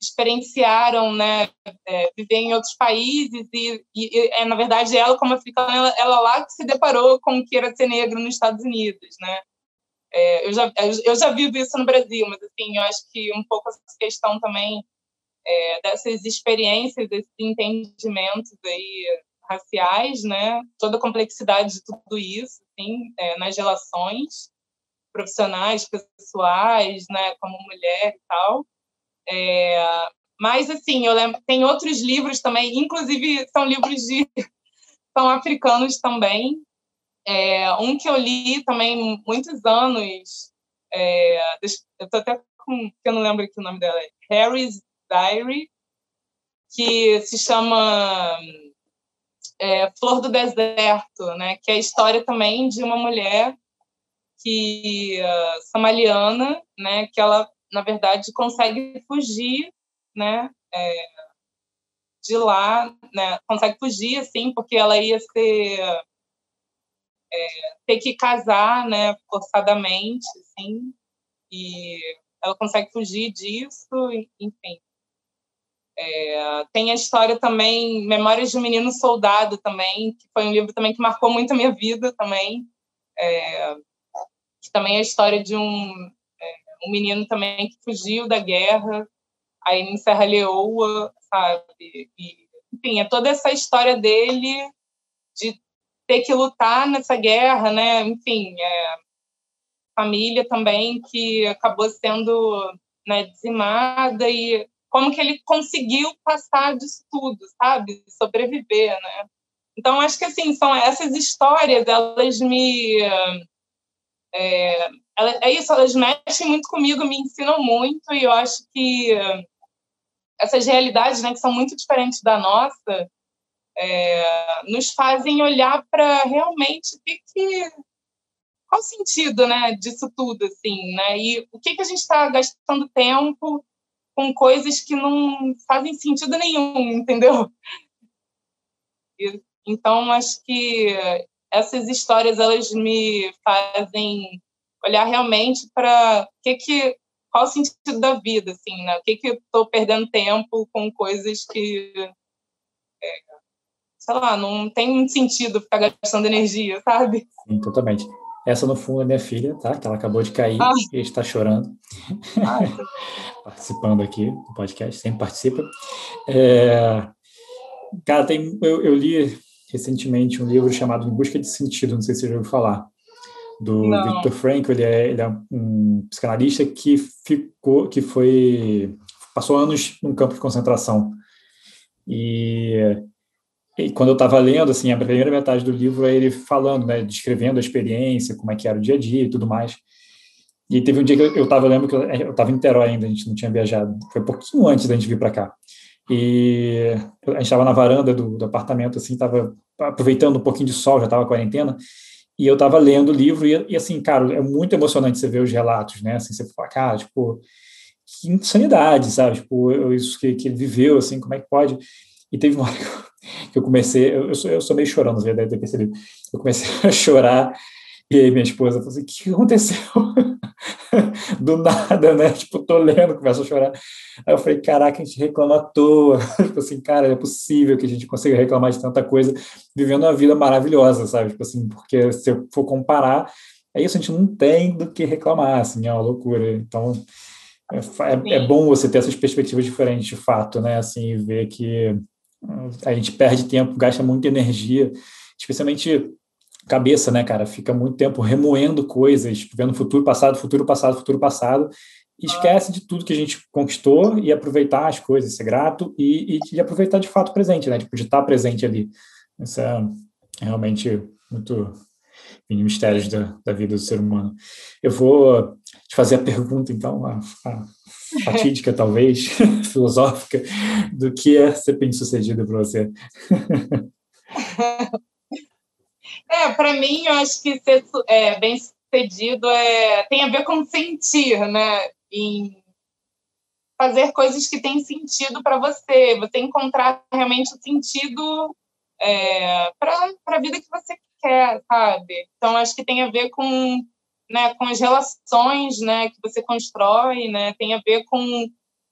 experienciaram né, é, viver em outros países e, e, é, na verdade, ela, como africana, ela, ela, lá que se deparou com o que era ser negro nos Estados Unidos, né? É, eu, já, eu já vivo isso no Brasil, mas, assim, eu acho que um pouco essa questão também é, dessas experiências, desses entendimentos aí raciais, né? Toda a complexidade de tudo isso, assim, é, nas relações profissionais, pessoais, né? Como mulher e tal. É, mas, assim, eu lembro, tem outros livros também, inclusive são livros de. (laughs) são africanos também. É, um que eu li também muitos anos, é, eu tô até com. eu não lembro aqui o nome dela, é Harry's Diary, que se chama é, Flor do Deserto, né? Que é a história também de uma mulher que uh, somaliana, né? Que ela na verdade, consegue fugir, né, é, de lá, né, consegue fugir, assim, porque ela ia ser, é, ter que casar, né, forçadamente, assim, e ela consegue fugir disso, enfim. É, tem a história também, Memórias de um Menino Soldado também, que foi um livro também que marcou muito a minha vida também. É, que também é a história de um, um menino também que fugiu da guerra, aí em Serra Leoa, sabe? E, enfim, é toda essa história dele de ter que lutar nessa guerra, né? Enfim, é, família também que acabou sendo né, dizimada e como que ele conseguiu passar disso tudo, sabe? Sobreviver, né? Então, acho que, assim, são essas histórias, elas me... É, é isso, elas mexem muito comigo, me ensinam muito, e eu acho que essas realidades, né, que são muito diferentes da nossa, é, nos fazem olhar para realmente o que, que qual o sentido, né, disso tudo, assim, né? E o que que a gente está gastando tempo com coisas que não fazem sentido nenhum, entendeu? E, então acho que essas histórias elas me fazem olhar realmente para que que qual o sentido da vida, assim, né? O que que eu estou perdendo tempo com coisas que é, sei lá, não tem sentido ficar gastando energia, sabe? Sim, totalmente. Essa, no fundo, é minha filha, tá? Que ela acabou de cair ah. e está chorando. Ah. (laughs) Participando aqui do podcast, sempre participa. É... Cara, tem, eu, eu, li recentemente um livro chamado Em Busca de Sentido, não sei se você já ouviu falar, do não. Viktor Frankl. Ele é, ele é um psicanalista que ficou, que foi, passou anos num campo de concentração. E e quando eu estava lendo, assim, a primeira metade do livro é ele falando, né, descrevendo a experiência, como é que era o dia a dia e tudo mais. E teve um dia que eu estava, lembro que eu estava em Niterói ainda, a gente não tinha viajado, foi um pouquinho antes da gente vir para cá. E a gente estava na varanda do, do apartamento, assim, estava aproveitando um pouquinho de sol, já estava quarentena, e eu estava lendo o livro, e, e, assim, cara, é muito emocionante você ver os relatos, né, assim, você fala, cara, tipo, que insanidade, sabe, tipo, isso que, que ele viveu, assim, como é que pode... E teve uma (laughs) hora que eu comecei, eu, eu, sou, eu sou meio chorando, você deve ter percebido. Eu comecei (laughs) a chorar, e aí minha esposa falou assim: o que aconteceu? (laughs) (laughs) Do nada, né? Tipo, tô lendo, começo a chorar. Aí eu falei: caraca, a gente reclama à toa. (laughs) tipo assim, cara, é possível que a gente consiga reclamar de tanta coisa vivendo uma vida maravilhosa, sabe? Tipo assim, porque se eu for comparar, é isso, a gente não tem do que reclamar, assim, é uma loucura. Então. É, é, é bom você ter essas perspectivas diferentes, de fato, né? Assim, ver que a gente perde tempo, gasta muita energia, especialmente cabeça, né, cara? Fica muito tempo remoendo coisas, vendo futuro, passado, futuro, passado, futuro, passado, e esquece de tudo que a gente conquistou e aproveitar as coisas, ser grato e, e, e aproveitar de fato o presente, né? Tipo, de estar presente ali. Isso é realmente muito enfim, mistérios da, da vida do ser humano. Eu vou te fazer a pergunta, então, a, a (laughs) fatídica, talvez, (laughs) filosófica, do que é ser bem-sucedido para você? (laughs) É, para mim, eu acho que ser é, bem-sucedido é, tem a ver com sentir, né? Em fazer coisas que têm sentido para você, você encontrar realmente o sentido é, para a vida que você quer, sabe? Então, acho que tem a ver com né, com as relações né, que você constrói, né, tem a ver com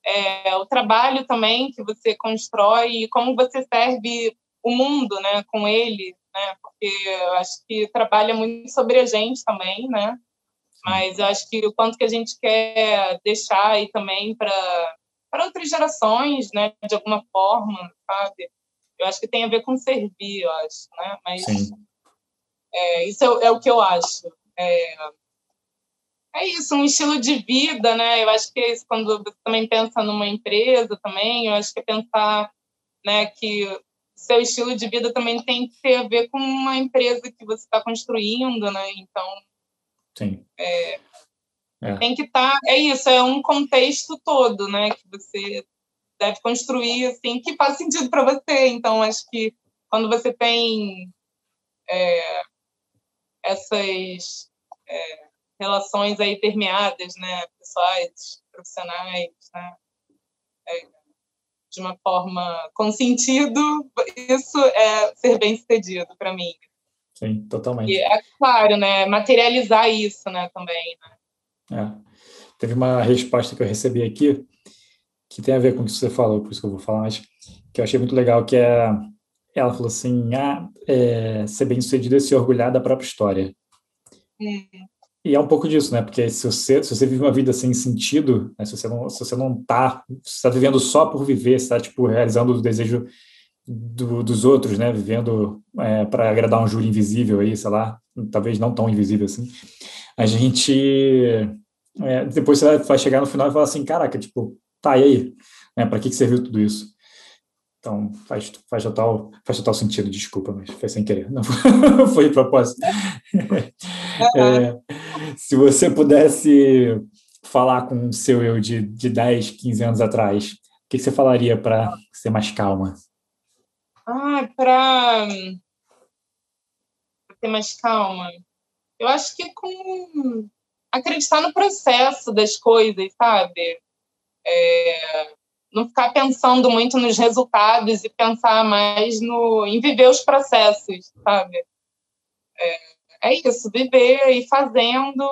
é, o trabalho também que você constrói e como você serve o mundo né, com ele, né, porque eu acho que trabalha muito sobre a gente também, né, mas eu acho que o quanto que a gente quer deixar aí também para para outras gerações, né, de alguma forma, sabe? Eu acho que tem a ver com servir, eu acho, né? Mas é, isso é, é, o que eu acho. É, é isso, um estilo de vida, né? Eu acho que é isso quando você também pensa numa empresa também, eu acho que é pensar, né, que seu estilo de vida também tem que ter a ver com uma empresa que você está construindo, né? Então, Sim. É, é. tem que estar, tá, é isso, é um contexto todo, né, que você deve construir assim que faz sentido para você. Então, acho que quando você tem é, essas é, relações aí permeadas, né, pessoais, profissionais, né, é, de uma forma com sentido, isso é ser bem sucedido para mim. Sim, totalmente. E é claro, né, materializar isso, né, também, né. É. teve uma resposta que eu recebi aqui que tem a ver com o que você falou, por isso que eu vou falar, mas que eu achei muito legal, que é ela falou assim, ah, é, ser bem sucedido é se orgulhar da própria história. Hum. E é um pouco disso, né? Porque se você, se você vive uma vida sem sentido, né? se você não se você não tá, tá vivendo só por viver, está tipo realizando o desejo do, dos outros, né? Vivendo é, para agradar um júri invisível aí, sei lá, talvez não tão invisível assim. A gente é, depois você vai chegar no final e falar assim, caraca, tipo, tá e aí, né? Para que, que serviu tudo isso? Então, faz, faz, total, faz total sentido, desculpa, mas foi sem querer, não (laughs) foi de propósito. É, se você pudesse falar com o seu eu de, de 10, 15 anos atrás, o que, você falaria para ser mais calma? Ah, para ser mais calma. Eu acho que com acreditar no processo das coisas, sabe? É, não ficar pensando muito nos resultados e pensar mais no em viver os processos, sabe? É, é isso, viver e fazendo.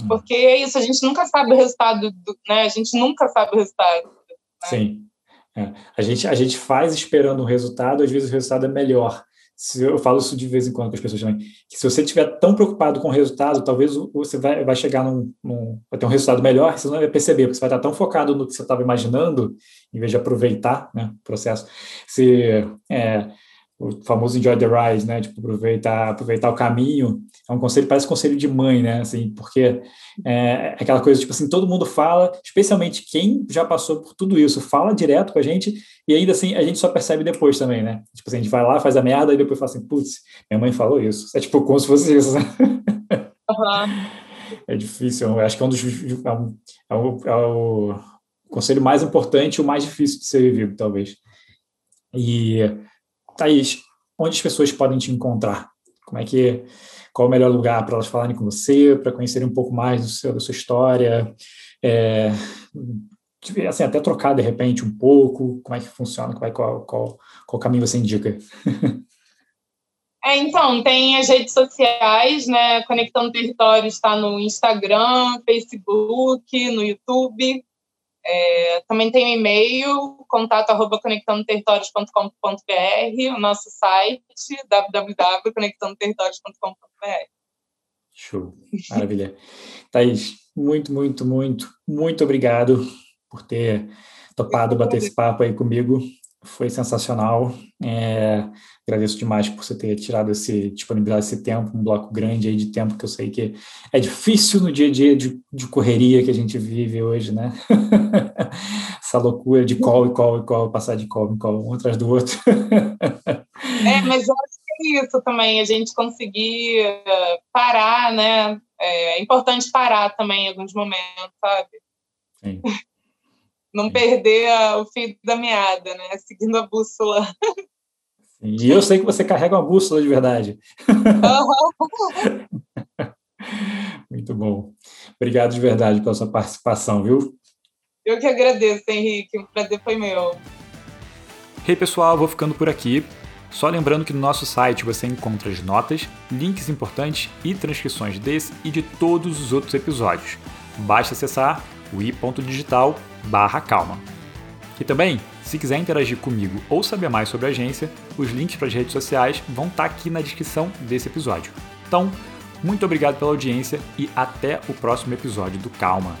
Hum. Porque é isso, a gente nunca sabe o resultado, do, né? A gente nunca sabe o resultado. Né? Sim. É. A, gente, a gente faz esperando um resultado, às vezes o resultado é melhor se eu falo isso de vez em quando com as pessoas também, que se você estiver tão preocupado com o resultado, talvez você vai, vai chegar num, num, vai ter um resultado melhor, você não vai perceber, porque você vai estar tão focado no que você estava imaginando, em vez de aproveitar né, o processo. Se, é, o famoso enjoy the ride, né? Tipo, aproveitar, aproveitar o caminho. É um conselho, parece conselho de mãe, né? Assim, porque é aquela coisa, tipo assim, todo mundo fala, especialmente quem já passou por tudo isso, fala direto com a gente e ainda assim a gente só percebe depois também, né? Tipo assim, a gente vai lá, faz a merda e depois fala assim, putz, minha mãe falou isso. É tipo como se fosse isso, né? Uhum. É difícil, eu acho que é um dos. É, um, é, o, é o conselho mais importante e o mais difícil de ser vivido, talvez. E Thaís, onde as pessoas podem te encontrar? Como é que qual o melhor lugar para elas falarem com você, para conhecerem um pouco mais do seu, da sua história, é, assim, até trocar de repente um pouco, como é que funciona, qual, qual, qual, qual caminho você indica? (laughs) É, então, tem as redes sociais, né? Conectando Território está no Instagram, Facebook, no YouTube. É, também tem e-mail, contato arroba conectandoterritórios.com.br, o nosso site, www.conectandoterritórios.com.br. Show, maravilha. Thaís, muito, muito, muito, muito obrigado por ter topado bater esse papo aí comigo foi sensacional. É, agradeço demais por você ter tirado esse, disponibilizado esse tempo, um bloco grande aí de tempo que eu sei que é difícil no dia a dia de, de correria que a gente vive hoje, né? (laughs) Essa loucura de call e call e call, passar de call em call, um atrás do outro. (laughs) é, mas eu acho que é isso também, a gente conseguir eh, parar, né? É, é importante parar também em alguns momentos, sabe? Sim (laughs) não perder a, o fio da meada, né? Seguindo a bússola. E eu sei que você carrega uma bússola de verdade. (laughs) Muito bom. Obrigado de verdade pela sua participação, viu? Eu que agradeço, Henrique. O prazer foi meu. Hey, pessoal, vou ficando por aqui. Só lembrando que no nosso site você encontra as notas, links importantes e transcrições desse e de todos os outros episódios. Basta acessar o i.digital barra calma. E também, se quiser interagir comigo ou saber mais sobre a agência, os links para as redes sociais vão estar tá aqui na descrição desse episódio. Então, muito obrigado pela audiência e até o próximo episódio do Calma.